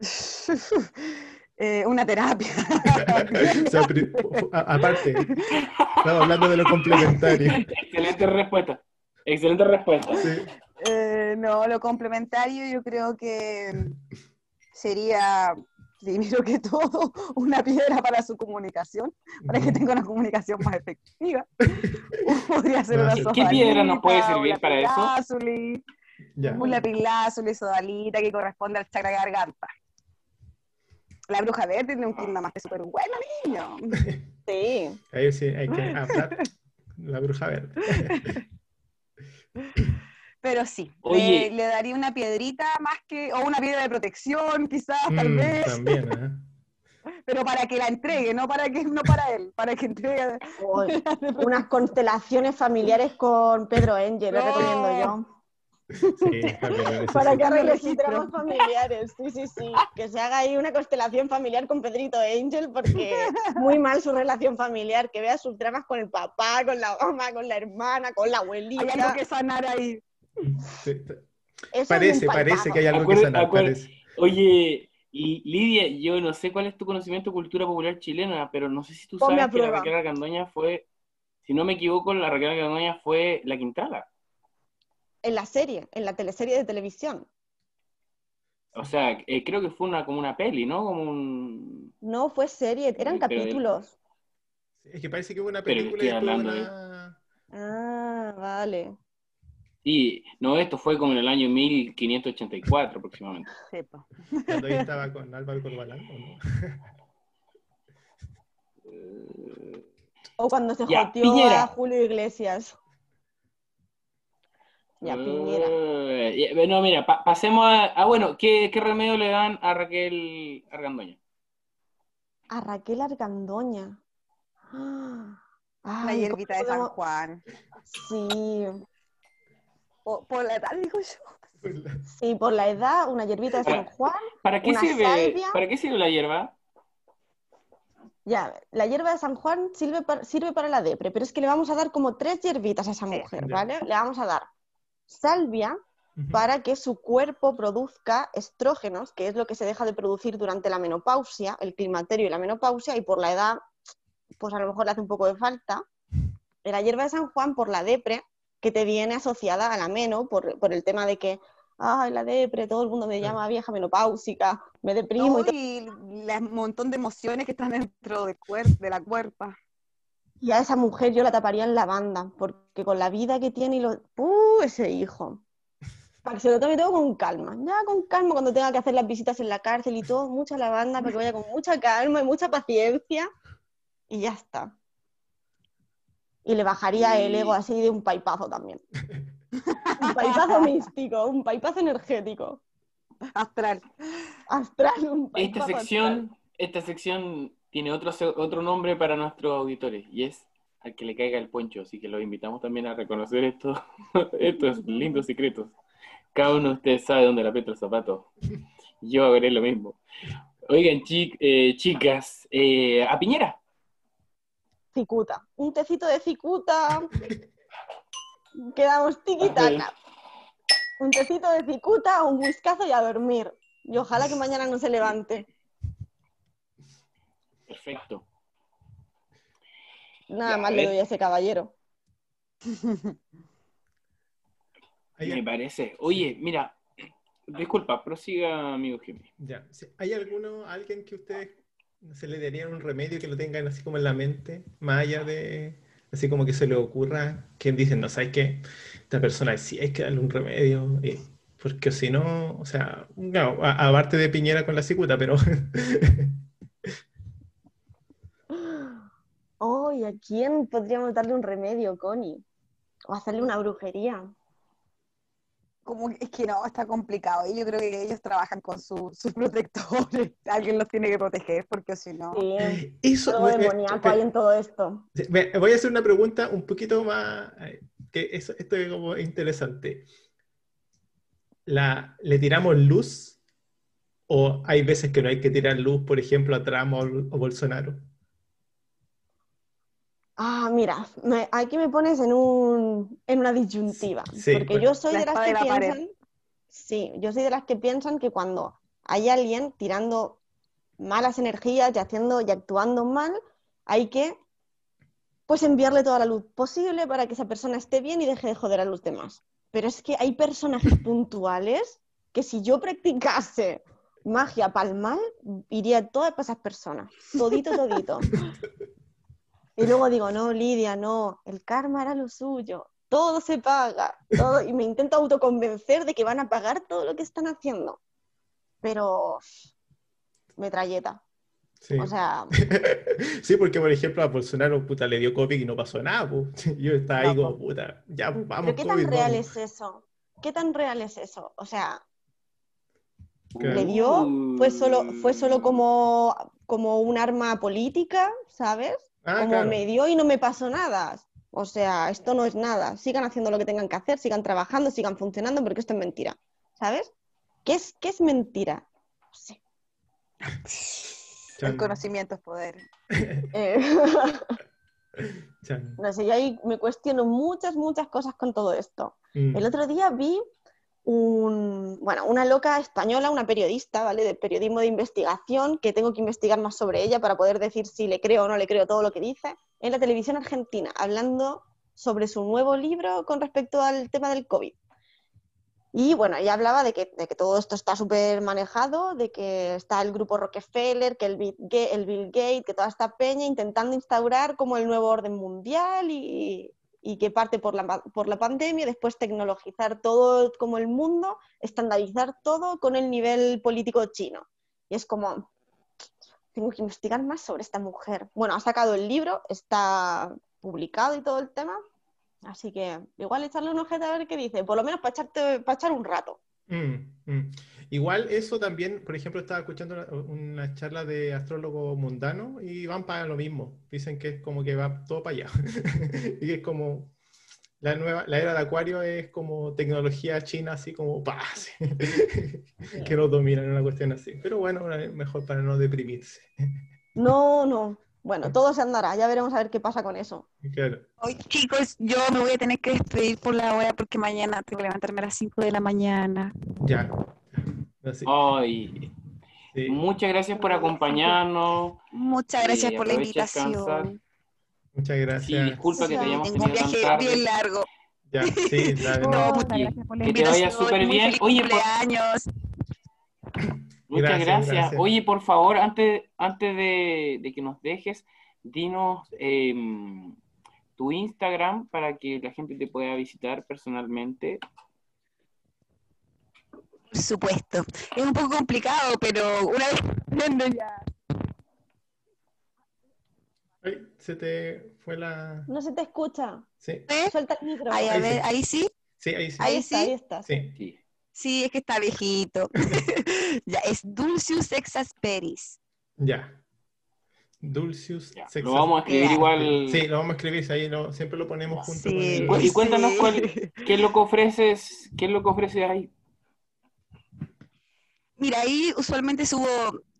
Eh, una terapia. O sea, aparte, estamos hablando de lo complementario. Excelente respuesta. Excelente respuesta. Sí. Eh, no, lo complementario yo creo que sería, primero que todo, una piedra para su comunicación, para que tenga una comunicación más efectiva. Podría ser No, una ¿qué- qué piedra nos puede servir para eso? Ya. Un sodalita que corresponde al chakra garganta. La bruja verde tiene un clima más que súper bueno, niño. Sí. Ahí sí hay que hablar. La bruja verde. Pero sí, Oye. le, le daría una piedrita más que, o una piedra de protección, quizás, tal Mm, vez. También, ¿eh? pero para que la entregue, no para que no para él, para que entregue. Unas constelaciones familiares con Pedro Engel, lo No. recomiendo yo. Sí, también. eso Para sí. que arregle dramas familiares. Sí, sí, sí. Que se haga ahí una constelación familiar con Pedrito Angel, porque muy mal su relación familiar. Que vea sus dramas con el papá, con la mamá, con la hermana, con la Hay abuelita. algo que sanar ahí. Parece, parece que hay algo que Acuérdate- sanar. acuérdate- Parece. Oye, y Lidia, yo no sé cuál es tu conocimiento de cultura popular chilena, pero no sé si tú Ponme sabes a que la. Raquel Argandoña fue, si no me equivoco, la Raquel Argandoña fue la Quintala. En la serie, en la teleserie de televisión. O sea, eh, creo que fue una como una peli, ¿no? Como un... No fue serie, eran Pero capítulos. Es que parece que hubo una película y de-. Ah, vale. Sí, no, esto fue como en el año 1584 aproximadamente. Cuando ahí estaba con Álvaro Corbalán, ¿o no? O cuando se Ya, joteó Piñera. a Julio Iglesias. Ya, Piñera. eh, ya, no, mira, pa- pasemos a... Ah, bueno, ¿qué, qué remedio le dan a Raquel Argandoña? a Raquel Argandoña. La hierbita de ¿cómo San Juan. Sí, Por, por la edad, digo yo. sí, por la edad, una hierbita de San Juan. ¿Para qué Una sirve? salvia. ¿Para qué sirve la hierba? Ya, la hierba de San Juan sirve para, sirve para la depre, pero es que le vamos a dar como tres hierbitas a esa mujer. ¿vale? Le vamos a dar salvia para que su cuerpo produzca estrógenos, que es lo que se deja de producir durante la menopausia, el climaterio y la menopausia, y por la edad, pues a lo mejor le hace un poco de falta. La hierba de San Juan por la depre, que te viene asociada a la meno, por, por el tema de que, ay, la depre, todo el mundo me llama vieja menopáusica, me deprimo y No, y el montón de emociones que están dentro de la cuerpa. Y a esa mujer yo la taparía en lavanda, porque con la vida que tiene y lo... ¡Uh! Ese hijo. Para que se lo tome todo con calma. Ya con calma cuando tenga que hacer las visitas en la cárcel y todo, mucha lavanda, para que vaya con mucha calma y mucha paciencia. Y ya está. Y le bajaría el ego así de un paipazo también. Un paipazo místico, un paipazo energético. Astral. Astral, un Esta paipazo astral. sección, esta sección tiene otro, otro nombre para nuestros auditores y es al que le caiga el poncho, así que los invitamos también a reconocer estos, estos lindos secretos. Cada uno de ustedes sabe dónde le aprieta el zapato. Yo haré lo mismo. Oigan, chi- eh, chicas, eh, a Piñera. Cicuta. Un tecito de cicuta. Quedamos tiquitaca. Un tecito de cicuta, un whiskazo y a dormir. Y ojalá que mañana no se levante. Perfecto. Nada Ya, más le ver. doy a ese caballero. ¿Hay, Me parece. Oye, mira, disculpa, prosiga, amigo Jimmy. ya, ¿hay alguno, alguien que ustedes se le darían un remedio que lo tengan así como en la mente, más allá de, así como que se le ocurra, que dicen, no, ¿sabes qué? Esta persona sí hay que darle un remedio, porque si no, o sea, no, aparte de Piñera con la cicuta, pero Oh, ¿y a quién podríamos darle un remedio, Connie? O hacerle una brujería. Como que- es que no, está complicado. Y yo creo que ellos trabajan con su- sus protectores. Alguien los tiene que proteger, porque si no. Sí, eso, todo me- me- demoníaco hay en todo esto. me- voy a hacer una pregunta un poquito más, eh, que eso, esto es como interesante. La, ¿le tiramos luz o hay veces que no hay que tirar luz, por ejemplo, a Trump o, o Bolsonaro? Ah, mira, me- aquí me pones en, un, en una disyuntiva. Sí, porque bueno. yo soy La de las que y la pared. piensan. Sí, yo soy de las que piensan que cuando hay alguien tirando malas energías y haciendo y actuando mal, hay que pues enviarle toda la luz posible para que esa persona esté bien y deje de joder a los demás. Pero es que hay personajes puntuales que si yo practicase magia para el mal, iría todas para esas personas. Todito, todito. Y luego digo, no, Lidia, no, el karma era lo suyo, todo se paga, todo, y me intento autoconvencer de que van a pagar todo lo que están haciendo. Pero, metralleta, Sí. o sea, Sí, porque por ejemplo a Bolsonaro puta, le dio COVID y no pasó nada. pues. Yo estaba ahí como, puta, ya pues, vamos, ¿pero qué tan real vamos. es eso? ¿Qué tan real es eso? O sea, le dio, fue solo, fue solo como, como un arma política, ¿sabes? Ah, como claro. me dio y no me pasó nada. O sea, esto no es nada. Sigan haciendo lo que tengan que hacer, sigan trabajando, sigan funcionando, porque esto es mentira. ¿Sabes? ¿Qué es, qué es mentira? No sé. El conocimiento es poder. Eh, no sé, yo ahí me cuestiono muchas, muchas cosas con todo esto. Mm. El otro día vi una loca española, una periodista, ¿vale? De periodismo de investigación, que tengo que investigar más sobre ella para poder decir si le creo o no le creo todo lo que dice, en la televisión argentina, hablando sobre su nuevo libro con respecto al tema del COVID. Y bueno, ella hablaba de que, de que todo esto está súper manejado, de que está el grupo Rockefeller, que el Bill, Ga- el Bill Gates, que toda esta peña intentando instaurar como el nuevo orden mundial y, y que parte por la, por la pandemia, después tecnologizar todo como el mundo, estandarizar todo con el nivel político chino. Y es como, tengo que investigar más sobre esta mujer. Bueno, ha sacado el libro, está publicado y todo el tema, así que igual echarle un ojete a ver qué dice, por lo menos para echarte, para echar un rato. Mm, mm. Igual eso también, por ejemplo, estaba escuchando una, una charla de astrólogo mundano y van para lo mismo. Dicen que es como que va todo para allá. y es como la nueva, la era de Acuario es como tecnología china, así como ¡pah! así. que nos dominan una cuestión así. Pero bueno, mejor para no deprimirse. No, no. Bueno, todo se andará, ya veremos a ver qué pasa con eso. Claro. Hoy, chicos, yo me voy a tener que despedir por la hora porque mañana tengo que levantarme a las 5 de la mañana. Ya. Así. Ay, Sí. muchas gracias por acompañarnos. Muchas gracias Sí, por la descansar. invitación. Muchas Sí, gracias. disculpa que te hayamos Tengo un tenido tan viaje tarde. bien largo. Ya, sí, dale, No, no. muchas gracias por la que te vaya invitación. súper bien. feliz Oye, por- cumpleaños. Muchas Gracias, gracias. gracias. Oye, por favor, antes, antes de, de que nos dejes, dinos em, tu Instagram para que la gente te pueda visitar personalmente. Por supuesto. Es un poco complicado, pero una vez viendo ya. Ay, se te fue la. No se te escucha. Sí, ¿Eh? Suelta el micro. Ahí, a Ahí ver, sí. ahí sí. sí, ahí sí. ahí Ahí está, sí. ahí está. Sí, Sí. Sí, es que está viejito. ya, es Dulcius Exasperis. ya. Dulcius Ya, Lo vamos a escribir igual. Sí, lo vamos a escribir, ahí lo, siempre lo ponemos junto con Sí, el- y cuéntanos sí. cuál- ¿Qué es lo que ofreces? ¿Qué es lo que ofreces ahí? Mira, ahí usualmente subo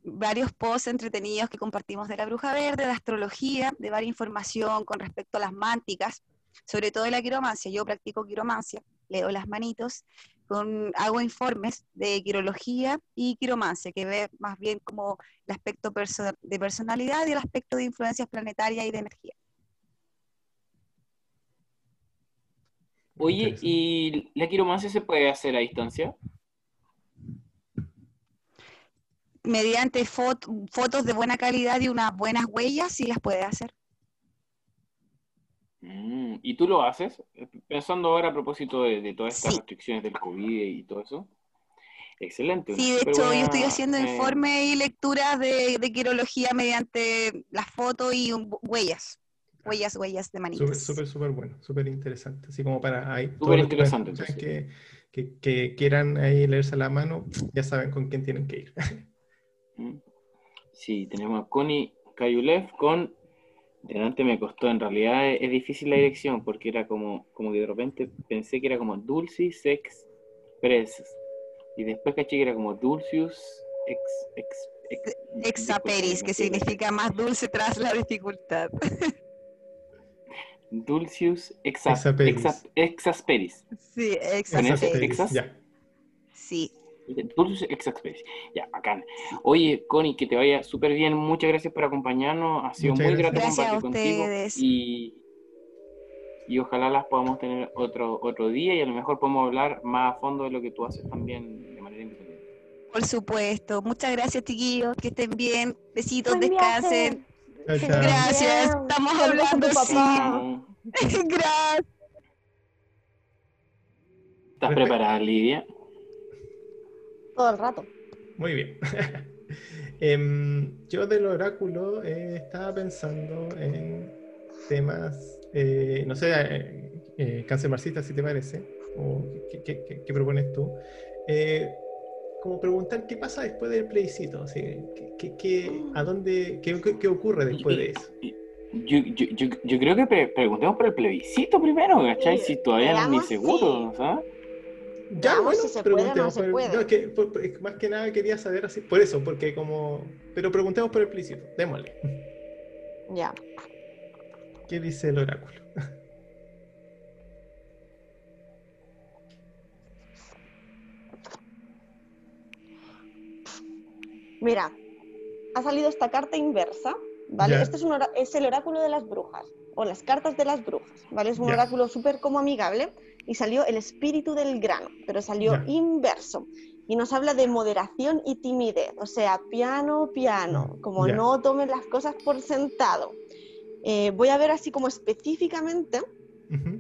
varios posts entretenidos que compartimos de la bruja verde, de astrología, de varias información con respecto a las mánticas, sobre todo de la quiromancia. Yo practico quiromancia, leo las manitos, con, hago informes de quirología y quiromancia, que ve más bien como el aspecto perso- de personalidad y el aspecto de influencias planetarias y de energía. Oye. ¿y la quiromancia se puede hacer a distancia? Mediante fot- fotos de buena calidad y unas buenas huellas, sí las puede hacer. Mm, ¿Y tú lo haces? Pensando ahora a propósito de, de todas estas Sí. restricciones del COVID y todo eso. Excelente. Sí, de hecho, yo estoy haciendo eh, informes y lecturas de, de quirología mediante las fotos y un- huellas. Huellas, huellas de manitos. Súper, súper, súper bueno, súper interesante. Así como para ahí. todos Súper los que interesante, que quieran ahí leerse la mano, ya saben con quién tienen que ir. Mm. Sí, tenemos a Connie Cayulev con. Delante me costó, en realidad es, es difícil la dirección porque era como, como que de repente pensé que era como Dulcis Sex Press y después caché que era como Dulcius Ex. ex, ex Exaperis, que significa más dulce tras la dificultad. Dulcius exa, Exaperis. exa- Exasperis. Sí, Con ese, exaperis. Exas. Ya. Sí, Dulcius Exasperis. Ya, bacán. Oye, Connie, que te vaya súper bien. Muchas gracias por acompañarnos. Ha sido Muchas muy grato Gracias a compartir contigo. ustedes. Y, y ojalá las podamos tener otro, otro día y a lo mejor podemos hablar más a fondo de lo que tú haces también de manera independiente. por supuesto. Muchas gracias, chiquillos. Que estén bien. Besitos, Buen descansen. Chao, Que chao. Gracias. Bien. Estamos hablando, sí. papá. ¿Cómo- Gracias. ¿Estás preparada, Lidia? Todo el rato. Muy bien. Em, yo del oráculo eh, estaba pensando en temas, eh, no sé, eh, eh, cáncer marxista, si te parece, o qué, qué- qué- qué propones tú. Eh, como preguntar qué pasa después del plebiscito, así, qué, qué- qué- a dónde, qué, qué- qué ocurre después de eso. Yo, yo, yo, yo creo que pre- preguntemos por el plebiscito primero, ¿cachai? Sí, Si todavía no es ni seguro, si- ¿sabes? Ya, bueno, si se puede no se puede. no, es que, por- más que nada quería saber así, por eso, porque como, pero preguntemos por el plebiscito, démosle. Ya. ¿Qué dice el oráculo? Mira, ha salido esta carta inversa, ¿vale? Ya. Este es, un es el oráculo de las brujas, o las cartas de las brujas, ¿vale? Es un Ya. oráculo súper como amigable y salió el espíritu del grano, pero salió Ya. inverso. Y nos habla de moderación y timidez, o sea, piano, piano, como Ya. no tomen las cosas por sentado. Eh, voy a ver así como específicamente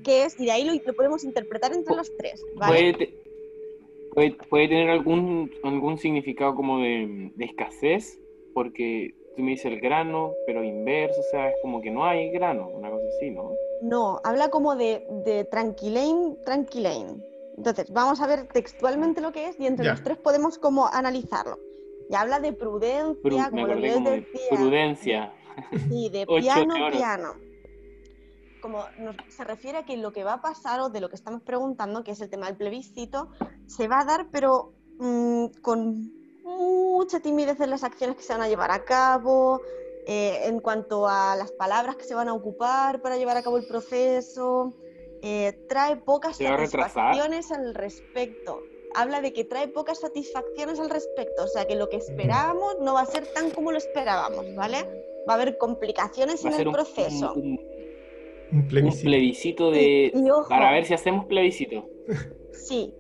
qué es, y de ahí lo, lo podemos interpretar entre los tres, ¿vale? Puede, te- puede, puede tener algún, algún significado como de, de escasez, porque tú me dices el grano, pero inverso, o sea, es como que no hay grano, una cosa así, ¿no? No, habla como de, de tranquilain, tranquilain. Entonces, vamos a ver textualmente lo que es y entre Ya. los tres podemos como analizarlo. Y habla de prudencia, Pru- como lo acordé que yo como de decía. prudencia. Sí, de piano de piano. Como nos- se refiere a que lo que va a pasar o de lo que estamos preguntando, que es el tema del plebiscito, se va a dar, pero mm, con mucha timidez en las acciones que se van a llevar a cabo, eh, en cuanto a las palabras que se van a ocupar para llevar a cabo el proceso. eh, trae pocas satisfacciones al respecto. Habla de que trae pocas satisfacciones al respecto, o sea que lo que esperábamos no va a ser tan como lo esperábamos, ¿vale? Va a haber complicaciones Va en el un, proceso. un- un- Un un plebiscito. plebiscito de. Y- y ojo. Para ver si hacemos plebiscito. Sí,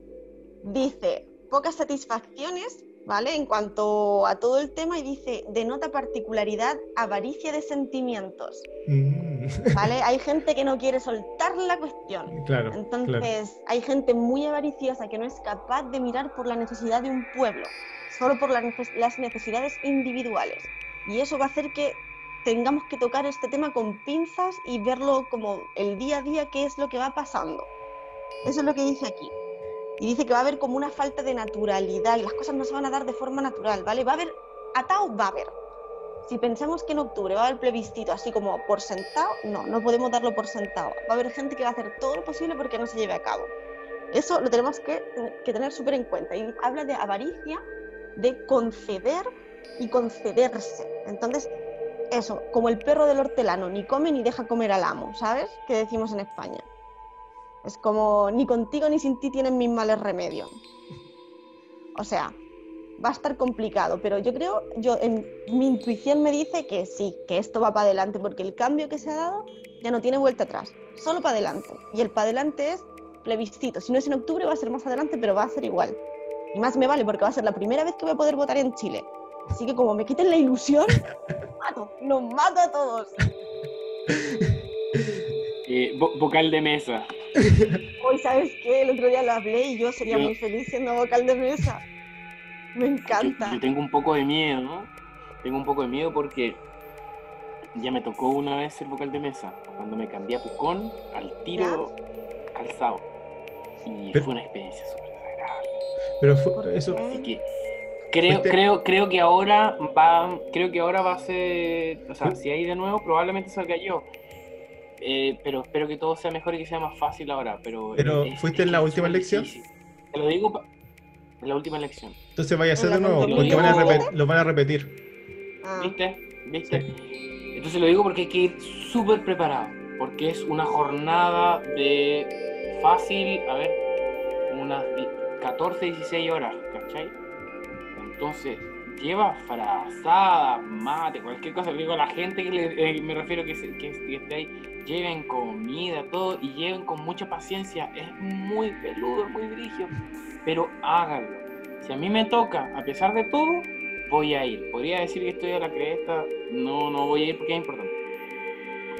dice pocas satisfacciones, ¿vale? En cuanto a todo el tema y dice denota particularidad, avaricia de sentimientos, Mm, ¿vale? hay gente que no quiere soltar la cuestión. claro, claro. Entonces, hay gente muy avariciosa que no es capaz de mirar por la necesidad de un pueblo, solo por las necesidades individuales. Y eso va a hacer que tengamos que tocar este tema con pinzas y verlo como el día a día, qué es lo que va pasando. Eso es lo que dice aquí. Y dice que va a haber como una falta de naturalidad y las cosas no se van a dar de forma natural, ¿vale? Va a haber, atado va a haber. Si pensamos que en octubre va a haber plebiscito así como por sentado, no, no podemos darlo por sentado. Va a haber gente que va a hacer todo lo posible porque no se lleve a cabo. Eso lo tenemos que, que tener súper en cuenta. Y habla de avaricia, de conceder y concederse. Entonces, eso, como el perro del hortelano, ni come ni deja comer al amo, ¿sabes? Que decimos en España. Es como, ni contigo ni sin ti tienen mis males remedios. O sea, va a estar complicado, pero yo creo, yo en mi intuición me dice que sí, que esto va para adelante, porque el cambio que se ha dado ya no tiene vuelta atrás, solo para adelante. Y el para adelante es plebiscito. Si no es en octubre, va a ser más adelante, pero va a ser igual. Y más me vale porque va a ser la primera vez que voy a poder votar en Chile. Así que como me quiten la ilusión, mato, los mato a todos. Eh, vo- vocal de mesa. Hoy, ¿sabes qué? El otro día lo hablé y yo sería Yo- muy feliz siendo vocal de mesa. Me encanta. yo tengo un poco de miedo, ¿no? Tengo un poco de miedo porque ya me tocó una vez ser vocal de mesa. Cuando me cambié a Pucón, al tiro calzado. Y Pero- fue una experiencia súper desagradable. Pero fue- eso, Así que creo, Fuiste- creo, creo que ahora va, creo que ahora va a ser, o sea, si hay de nuevo, probablemente salga yo. Eh, pero espero que todo sea mejor y que sea más fácil ahora. Pero, Pero, es- ¿fuiste es en la última elección? Te lo digo en la última elección. entonces vaya a ser En de nuevo, porque van a Lo van a repetir. Ah, ¿Viste? ¿Viste? Entonces lo digo porque hay que ir súper preparado. Porque es una jornada de fácil, a ver, unas di- 14, 16 horas, ¿cachai? Entonces, lleva frazada, mate, cualquier cosa. Le digo la gente que le- eh, me refiero que, se- que, que esté ahí, lleven comida, todo, y lleven con mucha paciencia. Es muy peludo, muy brillo, pero háganlo. Si a mí me toca, a pesar de todo, voy a ir. Podría decir que estoy a la cresta, no, no voy a ir porque es importante.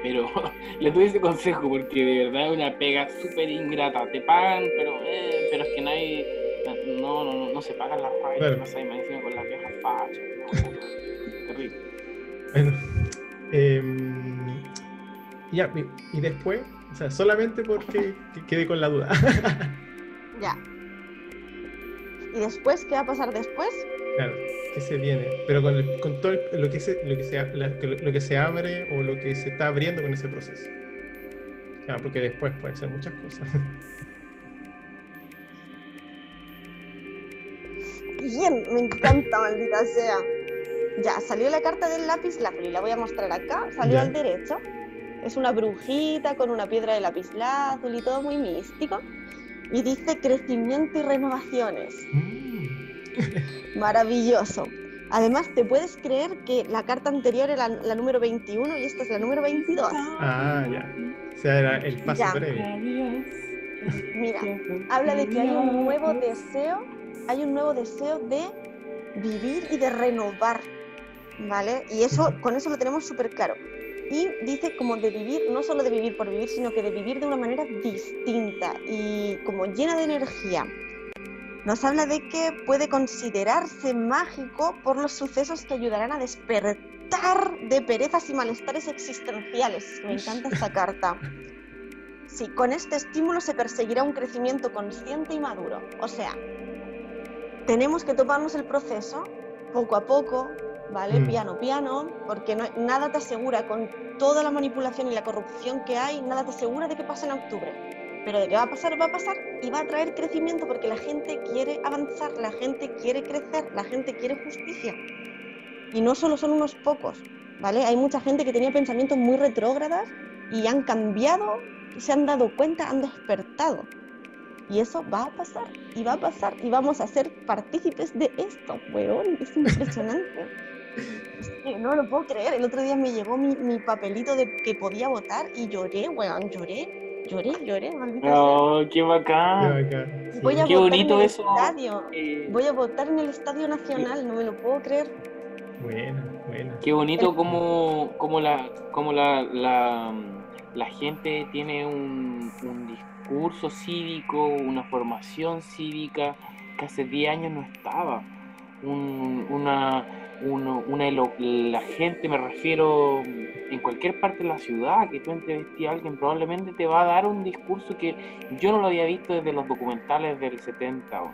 Pero les doy ese consejo porque de verdad es una pega súper ingrata. Te pagan, pero, eh, pero es que nadie, no, no, no, no se pagan las rayas, Claro. no terrible. Bueno, em, ya, y, y después, o sea, solamente porque que- quedé con la duda. ya. ¿Y después qué va a pasar después? claro, ¿qué se viene? Pero con, el- con todo el- lo que, se, lo, que se, la- lo que se abre o lo que se está abriendo con ese proceso. Claro, porque después puede ser muchas cosas. Bien, me encanta, maldita sea. Ya, salió la carta del lápiz lazuli, la voy a mostrar acá. Salió Ya. al derecho. Es una brujita con una piedra de lápiz lazuli, todo muy místico. Y dice crecimiento y renovaciones. Mm. Maravilloso. Además, ¿te puedes creer que la carta anterior era la número 21 y esta es la número 22? Ah, ya. O sea, era el paso Ya. previo. Mira, habla de que hay un nuevo deseo, hay un nuevo deseo de vivir y de renovar, ¿vale? Y eso, con eso lo tenemos súper claro. Y dice como de vivir, no solo de vivir por vivir, sino que de vivir de una manera distinta y como llena de energía. Nos habla de que puede considerarse mágico por los sucesos que ayudarán a despertar de perezas y malestares existenciales. Me encanta esta carta. Sí, con este estímulo se perseguirá un crecimiento consciente y maduro. O sea, tenemos que tomarnos el proceso poco a poco, ¿vale? Mm. Piano, piano, porque no, nada te asegura, con toda la manipulación y la corrupción que hay, nada te asegura de que pase en octubre. Pero de que va a pasar, va a pasar y va a traer crecimiento porque la gente quiere avanzar, la gente quiere crecer, la gente quiere justicia. Y no solo son unos pocos, ¿vale? Hay mucha gente que tenía pensamientos muy retrógradas y han cambiado, se han dado cuenta, han despertado. Y eso va a pasar, y va a pasar, y vamos a ser partícipes de esto, weón. Es impresionante. Es que no lo puedo creer. El otro día me llegó mi, mi papelito de que podía votar y lloré, weón, lloré. Lloré, lloré, maldita sea. Oh, qué Qué bacán. Sí. Voy a Qué votar bonito en el eso. estadio. Eh, Voy a votar en el Estadio Nacional, no me lo puedo creer. Buena, buena. Qué bonito como, como, la, como la, la, la gente tiene un, un discurso cívico, una formación cívica que hace 10 años no estaba. Un- una, uno- una elo- la gente, me refiero en cualquier parte de la ciudad, que tú entrevistes a alguien, probablemente te va a dar un discurso que yo no lo había visto desde los documentales del 70. o-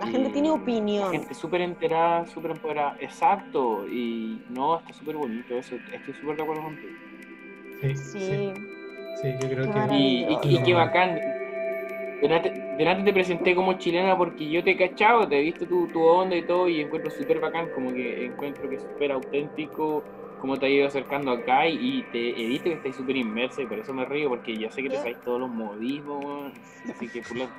La gente tiene La opinión. gente súper enterada, súper empoderada. Exacto. Y no, está súper bonito eso. Estoy súper de acuerdo contigo. Sí, Sí, sí, sí, yo creo que. Y, y, y qué bacán. Delante, delante te presenté como chilena porque yo te he cachado, te he visto tu, tu onda y todo y encuentro súper bacán, como que encuentro que es súper auténtico cómo te has ido acercando acá y, y te he visto que estás súper inmersa y por eso me río porque ya sé que te sabes todos los modismos, así que pulento.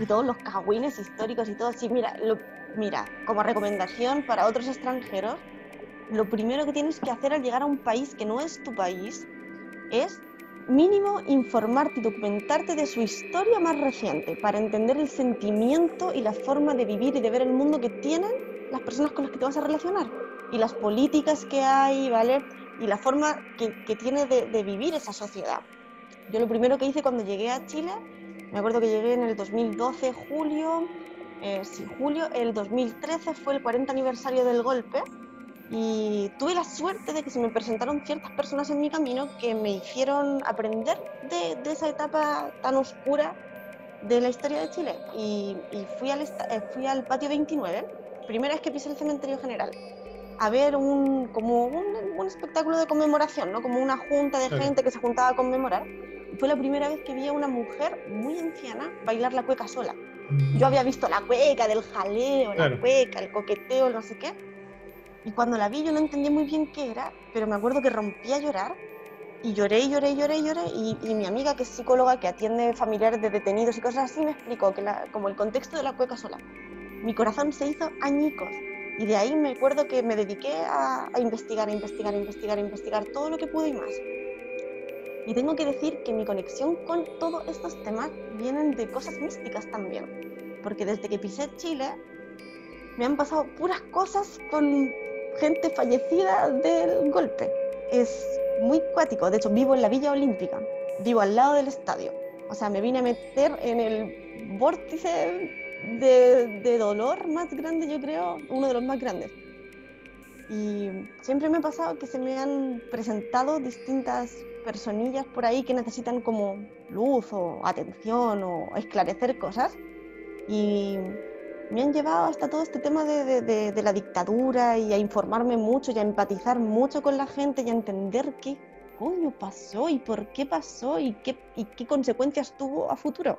y todos los cagüines históricos y todo. Sí, mira, lo, mira, como recomendación para otros extranjeros, lo primero que tienes que hacer al llegar a un país que no es tu país es mínimo informarte y documentarte de su historia más reciente para entender el sentimiento y la forma de vivir y de ver el mundo que tienen las personas con las que te vas a relacionar y las políticas que hay, ¿vale? Y la forma que, que tiene de, de vivir esa sociedad. Yo lo primero que hice cuando llegué a Chile, me acuerdo que llegué en el 2012, julio, eh, sí, julio, el 2013 fue el 40 aniversario del golpe y tuve la suerte de que se me presentaron ciertas personas en mi camino que me hicieron aprender de, de esa etapa tan oscura de la historia de Chile. Y, y fui, al eh, fui al patio 29, primera vez que pisé el cementerio general, a ver un, como un, un espectáculo de conmemoración, ¿no? como una junta de Claro. gente que se juntaba a conmemorar. Fue la primera vez que vi a una mujer muy anciana bailar la cueca sola. Yo había visto la cueca, del jaleo, Claro. la cueca, el coqueteo, no sé qué. Y cuando la vi yo no entendía muy bien qué era, pero me acuerdo que rompí a llorar. Y lloré, y lloré, y lloré, y lloré. Y, y mi amiga, que es psicóloga, que atiende familiares de detenidos y cosas así, me explicó que la- como el contexto de la cueca sola. Mi corazón se hizo añicos. Y de ahí me acuerdo que me dediqué a, a investigar, a investigar, a investigar, a investigar todo lo que pude y más. Y tengo que decir que mi conexión con todos estos temas vienen de cosas místicas también. Porque desde que pisé Chile me han pasado puras cosas con gente fallecida del golpe. Es muy cuático. De hecho, vivo en la Villa Olímpica. Vivo al lado del estadio. O sea, me vine a meter en el vórtice de, de dolor más grande, yo creo, uno de los más grandes. Y siempre me ha pasado que se me han presentado distintas personillas por ahí que necesitan como luz o atención o esclarecer cosas. Y me han llevado hasta todo este tema de, de- de- de la dictadura y a informarme mucho y a empatizar mucho con la gente y a entender qué coño pasó y por qué pasó y qué, y qué consecuencias tuvo a futuro.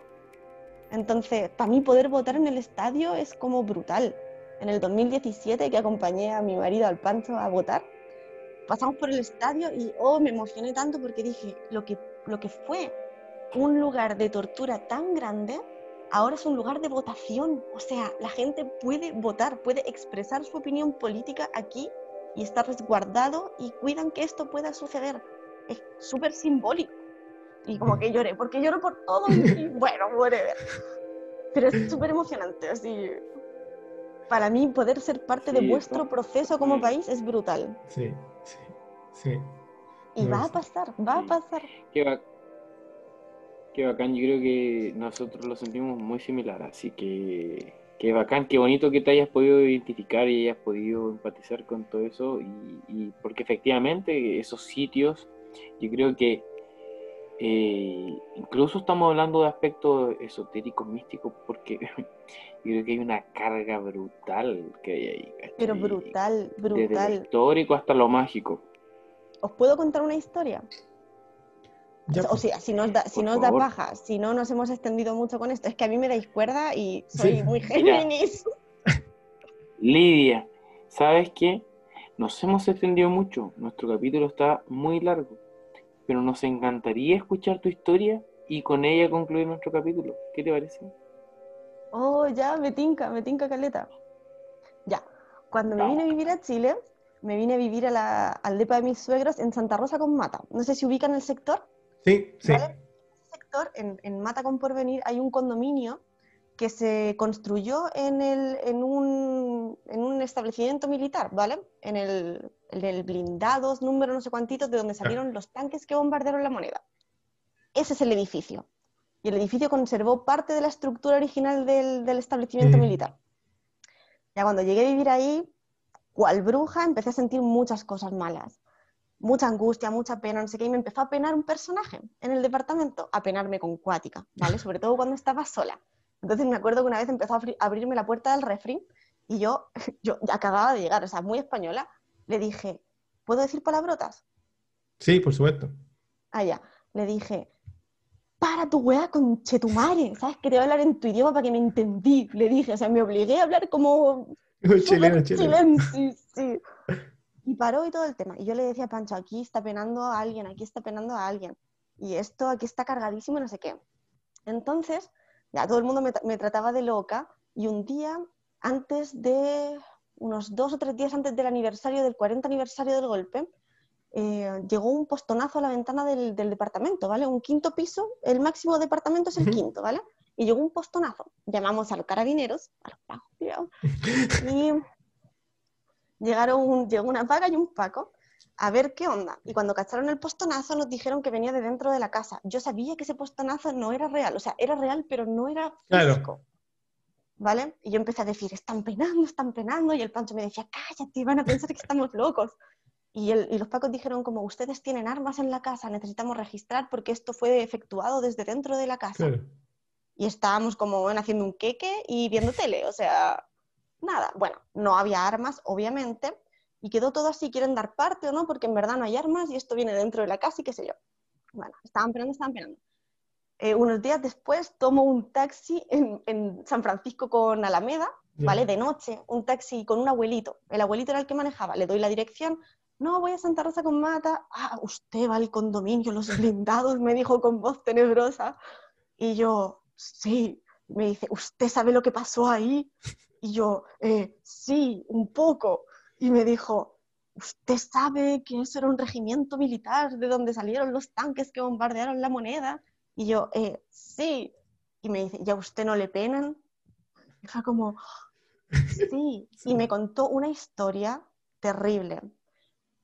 Entonces, para mí poder votar en el estadio es como brutal. En el 2017, que acompañé a mi marido al Pancho a votar, pasamos por el estadio y oh, me emocioné tanto porque dije, lo que, lo que fue un lugar de tortura tan grande, ahora es un lugar de votación. O sea, la gente puede votar, puede expresar su opinión política aquí y está resguardado y cuidan que esto pueda suceder. Es súper simbólico. Y como que lloré, porque lloro por todo y bueno, whatever. Pero es súper emocionante, así. Para mí poder ser parte de vuestro proceso como país es brutal. Sí, sí, sí. Y va a pasar, va a pasar. Qué, qué bacán, yo creo que nosotros lo sentimos muy similar, así que qué bacán, qué bonito que te hayas podido identificar y hayas podido empatizar con todo eso, y, y porque efectivamente esos sitios, yo creo que Eh, incluso estamos hablando de aspectos esotéricos, místicos, porque yo creo que hay una carga brutal que hay ahí. ¿cachai? Pero brutal, Desde lo brutal. histórico hasta lo mágico. ¿Os puedo contar una historia? Ya, O pues. sea, si no os da, si Por no os da paja, si no nos hemos extendido mucho con esto, es que a mí me dais cuerda y soy Sí. muy. Géminis. Lidia, ¿sabes qué? Nos hemos extendido mucho. Nuestro capítulo está muy largo. Pero nos encantaría escuchar tu historia y con ella concluir nuestro capítulo. ¿Qué te parece? Oh, ya, me tinca, me tinca caleta. Ya, cuando me vine a vivir a Chile, me vine a vivir a la, al depa de mis suegros en Santa Rosa con Mata. No sé si ubican el sector. Sí, sí. ¿Vale? ese sector, en, en Mata con Porvenir, hay un condominio que se construyó en, el, en, un, en un establecimiento militar, ¿vale? En el, en el blindados número no sé cuantitos de donde salieron los tanques que bombardearon la moneda. Ese es el edificio. Y el edificio conservó parte de la estructura original del, del establecimiento militar. Ya cuando llegué a vivir ahí, cual bruja, empecé a sentir muchas cosas malas mucha angustia, mucha pena, no sé qué, y me empezó a penar un personaje en el departamento, a penarme con cuática, ¿vale? Sobre todo cuando estaba sola. Entonces me acuerdo que una vez empezó a abri- abrirme la puerta del refri y yo, yo ya acababa de llegar, o sea, muy española, le dije, ¿puedo decir palabrotas? Sí, por supuesto. Allá, le dije, para tu weá con chetumare, ¿sabes? Quería hablar en tu idioma para que me entendí, le dije, o sea, me obligué a hablar como chileno, chileno. chileno, sí, sí. Y paró y todo el tema. Y yo le decía a Pancho, aquí está penando a alguien, aquí está penando a alguien. Y esto aquí está cargadísimo no sé qué. Entonces, ya todo el mundo me, me trataba de loca. Y un día, antes de, unos dos o tres días antes del aniversario, del 40 aniversario del golpe, eh, llegó un postonazo a la ventana del, del departamento, ¿vale? Un quinto piso, el máximo departamento es el quinto, ¿vale? Y llegó un postonazo. Llamamos a los carabineros, a los digamos, y llegaron un- llegó una paga y un paco a ver qué onda. Y cuando cacharon el postonazo nos dijeron que venía de dentro de la casa. Yo sabía que ese postonazo no era real, o sea, era real, pero no era Claro. físico. ¿Vale? Y yo empecé a decir, están penando, están penando, y el Pancho me decía, cállate, van a pensar que estamos locos. Y, el- y los pacos dijeron, como ustedes tienen armas en la casa, necesitamos registrar porque esto fue efectuado desde dentro de la casa Claro. y estábamos como haciendo un queque y viendo tele, o sea, nada. Bueno, no había armas, obviamente, y quedó todo así, quieren dar parte o no, porque en verdad no hay armas y esto viene dentro de la casa y qué sé yo. Bueno, estaban penando, estaban penando. Eh, unos días después tomo un taxi en, en San Francisco con Alameda. ¿vale? De noche, un taxi con un abuelito. El abuelito era el que manejaba, le doy la dirección. No, voy a Santa Rosa con Mata. Ah, usted va al condominio, los blindados, me dijo con voz tenebrosa. Y yo, sí. Me dice, ¿usted sabe lo que pasó ahí? Y yo, "Eh, sí, un poco. Y me dijo, ¿usted sabe que eso era un regimiento militar de donde salieron los tanques que bombardearon la moneda? Y yo, "Eh, sí. Y me dice, ¿ya a usted no le penan? Y fue como, sí. Y me contó una historia terrible.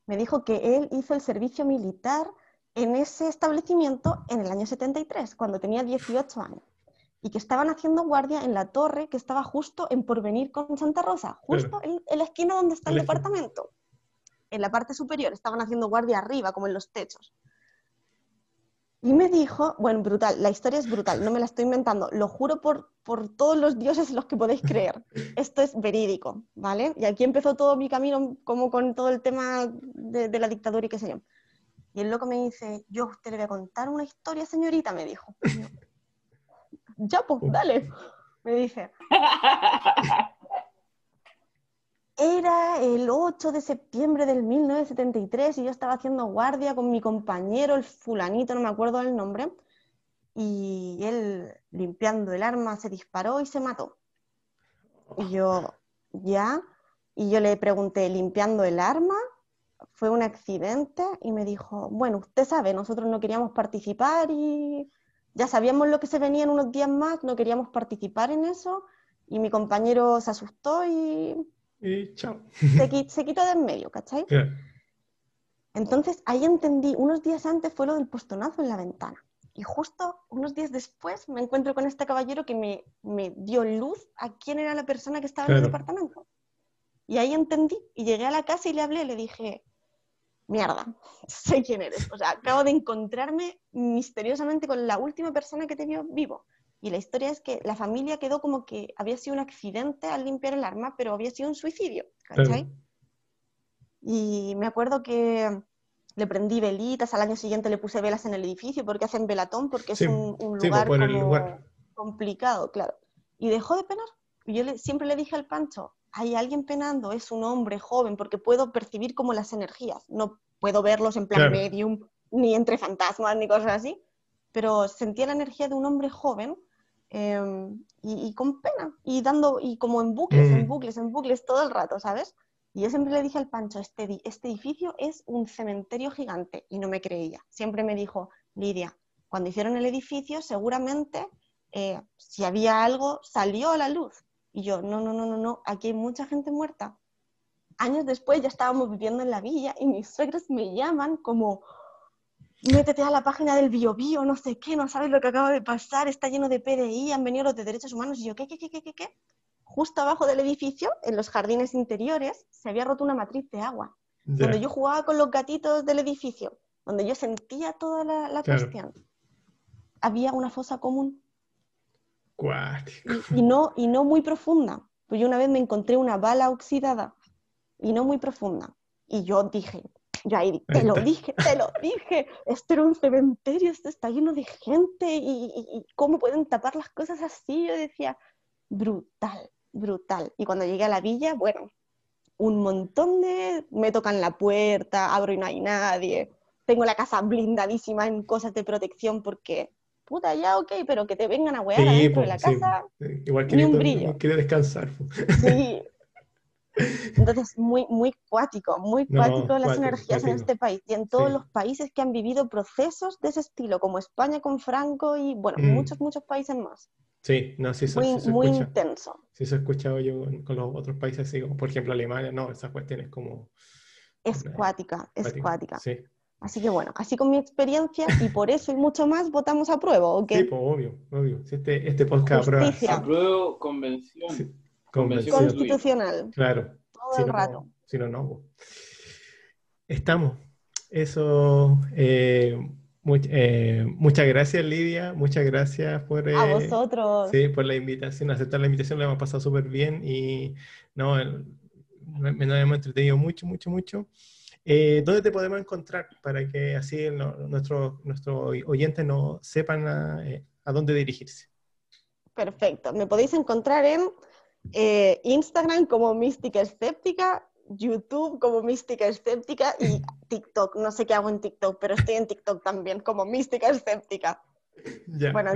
Me dijo que él hizo el servicio militar en ese establecimiento en el año 73, cuando tenía 18 años. Y que estaban haciendo guardia en la torre que estaba justo en Porvenir con Santa Rosa, justo en, en la esquina donde está el departamento. En la parte superior, estaban haciendo guardia arriba, como en los techos. Y me dijo, bueno, brutal, la historia es brutal, no me la estoy inventando, lo juro por, por todos los dioses en los que podéis creer. Esto es verídico, ¿vale? Y aquí empezó todo mi camino como con todo el tema de, de la dictadura y qué sé yo. Y el loco me dice, yo a usted le voy a contar una historia, señorita, me dijo. Ya, pues, dale. Me dice, Era el 8 de septiembre del 1973 y yo estaba haciendo guardia con mi compañero, el fulanito, no me acuerdo del nombre, y él limpiando el arma se disparó y se mató. Y yo, ¿ya? Y yo le pregunté, ¿limpiando el arma? ¿Fue un accidente? Y me dijo, bueno, usted sabe, nosotros no queríamos participar y ya sabíamos lo que se venía en unos días más, no queríamos participar en eso, y mi compañero se asustó y Y chao. se, qui- se quitó de en medio, ¿cachai? Claro. Entonces ahí entendí, unos días antes fue lo del postonazo en la ventana. Y justo unos días después me encuentro con este caballero que me, me dio luz a quién era la persona que estaba en el departamento. Y ahí entendí. Y llegué a la casa y le hablé, le dije, mierda, sé quién eres. O sea, acabo de encontrarme misteriosamente con la última persona que te vio vivo. Y la historia es que la familia quedó como que había sido un accidente al limpiar el arma, pero había sido un suicidio, ¿cachai? Y me acuerdo que le prendí velitas, al año siguiente le puse velas en el edificio porque hacen velatón, porque es Sí, un, un sí, lugar, como lugar. complicado, claro. Y dejó de penar. Yo le- siempre le dije al Pancho, hay alguien penando, es un hombre joven, porque puedo percibir como las energías. No puedo verlos en plan Claro. medium, ni entre fantasmas, ni cosas así, pero sentía la energía de un hombre joven eh, y, y con pena, y dando, y como en bucles, en Mm. bucles, en bucles todo el rato, ¿sabes? Y yo siempre le dije al Pancho, este, este edificio es un cementerio gigante, y no me creía. Siempre me dijo, Lidia, cuando hicieron el edificio, seguramente eh, si había algo, salió a la luz. Y yo, no, no, no, no, no, aquí hay mucha gente muerta. Años después ya estábamos viviendo en la villa y mis suegros me llaman como, métete a la página del Biobío, no sé qué, no sabes lo que acaba de pasar, está lleno de PDI, han venido los de derechos humanos. Y yo, ¿qué, qué, qué, qué, qué? qué? Justo abajo del edificio, en los jardines interiores, se había roto una matriz de agua, Ya. donde yo jugaba con los gatitos del edificio, donde yo sentía toda la, la Claro. cuestión. Había una fosa común. Y, y no, y no muy profunda. Pues yo una vez me encontré una bala oxidada y no muy profunda. Y yo dije, yo ahí, te lo dije, te lo dije, esto era un cementerio, esto está lleno de gente y, y- y cómo pueden tapar las cosas así. Yo decía, brutal, brutal. Y cuando llegué a la villa, bueno, un montón de... Me tocan la puerta, abro y no hay nadie. Tengo la casa blindadísima en cosas de protección porque, puta, ya ok, pero que te vengan a wear Sí, adentro de la sí, casa, po. Igual ni un brillo. quiere descansar. Sí. Entonces, muy, muy cuático, muy No, cuático las cuático, energías en cuático. este país y en todos Sí. los países que han vivido procesos de ese estilo, como España con Franco y, bueno, Mm. muchos, muchos países más. Sí, no, sí, se- Muy, sí se muy escucha. intenso. Sí, se ha escuchado yo con, los otros países, así como por ejemplo Alemania, no, esas cuestiones como Es cuática, es cuática. Sí, Así que bueno, así con mi experiencia y por eso y mucho más votamos a prueba, ¿ok? sí, pues obvio, obvio. Si este, este podcast aprueba Justicia. Apruebo convención. Sí, Convención. Constitucional, Claro, todo si el no, rato. si no, no. po. Estamos. Eso, eh, much- eh, muchas gracias Lidia, muchas gracias por, A eh, vosotros. Sí, por la invitación, aceptar la invitación, la hemos pasado súper bien y no, el- me- nos hemos entretenido mucho, mucho, mucho. Eh, ¿dónde te podemos encontrar para que así nuestros nuestros oyentes no sepan a, eh, a dónde dirigirse? Perfecto. Me podéis encontrar en eh, Instagram como Mística Escéptica, YouTube como Mística Escéptica y TikTok. No sé qué hago en TikTok, pero estoy en TikTok también como Mística Escéptica. Ya, Bueno,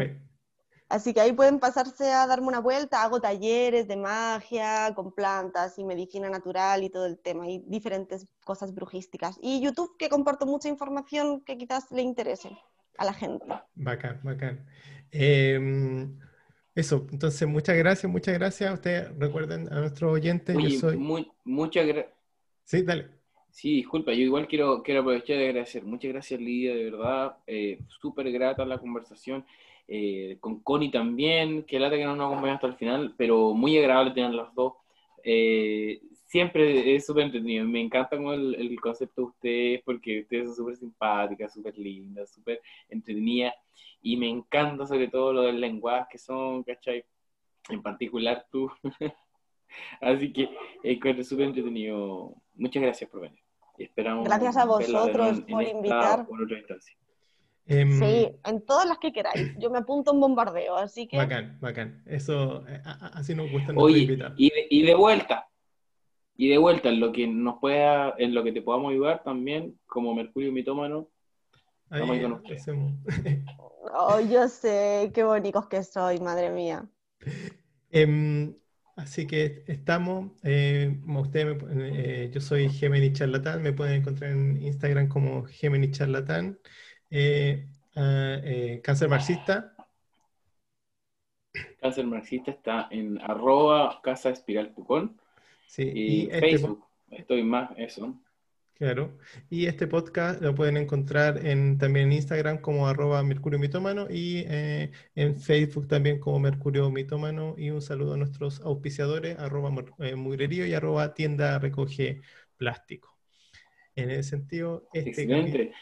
Así que ahí pueden pasarse a darme una vuelta. Hago talleres de magia con plantas y medicina natural y todo el tema y diferentes cosas brujísticas. Y YouTube que comparto mucha información que quizás le interese a la gente. bacán, bacán. Eh, eso, entonces muchas gracias, muchas gracias. Ustedes recuerden a nuestros oyentes, yo Oye, soy... mu- muchas gracias. Sí, dale. Sí, disculpa, yo igual quiero, quiero aprovechar de agradecer. Muchas gracias, Lidia, de verdad. Eh, Súper grata la conversación. Eh, con Connie también, que lata que no nos acompañó hasta el final, pero muy agradable tener las dos. Eh, siempre es súper entretenido. Me encanta como el, el concepto de ustedes, porque ustedes son súper simpáticas, súper lindas, súper entretenidas. Y me encanta sobre todo lo del lenguaje que son, ¿cachai? En particular tú. Así que encuentro súper entretenido. Muchas gracias por venir. Y esperamos Gracias a vosotros en por invitar. en otra instancia. Em, Sí, en todas las que queráis. Yo me apunto a un bombardeo, así que Bacán, bacán. Eso, eh, a- a- así nos nuestros Oye, y de, y de vuelta, y de vuelta, en lo que nos pueda, en lo que te podamos ayudar también, como Mercurio Mitómano, Ahí Vamos a usted. hacemos. oh, yo sé qué bonitos que soy, madre mía. Em, así que estamos. eh, como pueden- eh, yo soy Gemini Charlatán. Me pueden encontrar en Instagram como Gemini Charlatán. Eh, ah, eh, cáncer marxista. Cáncer marxista está en arroba casa espiral pucón. Y, este Facebook. Estoy más eso. Claro. Y este podcast lo pueden encontrar en, también en Instagram como arroba Mercurio Mitómano y eh, en Facebook también como Mercurio Mitómano. Y un saludo a nuestros auspiciadores, arroba eh, y arroba tienda recoge plástico. En ese sentido, este... Excelente.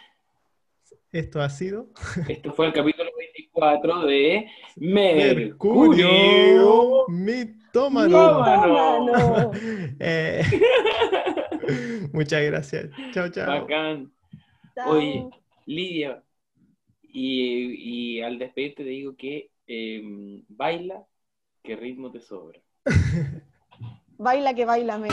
Esto ha sido. Esto fue el capítulo 24 de Mercurio, Mercurio Mitómano. mitómano. Eh, muchas gracias. Chao, chao. Bacán. Oye, Lidia, y, al despedirte te digo que em, baila, que ritmo te sobra. baila que baila, me.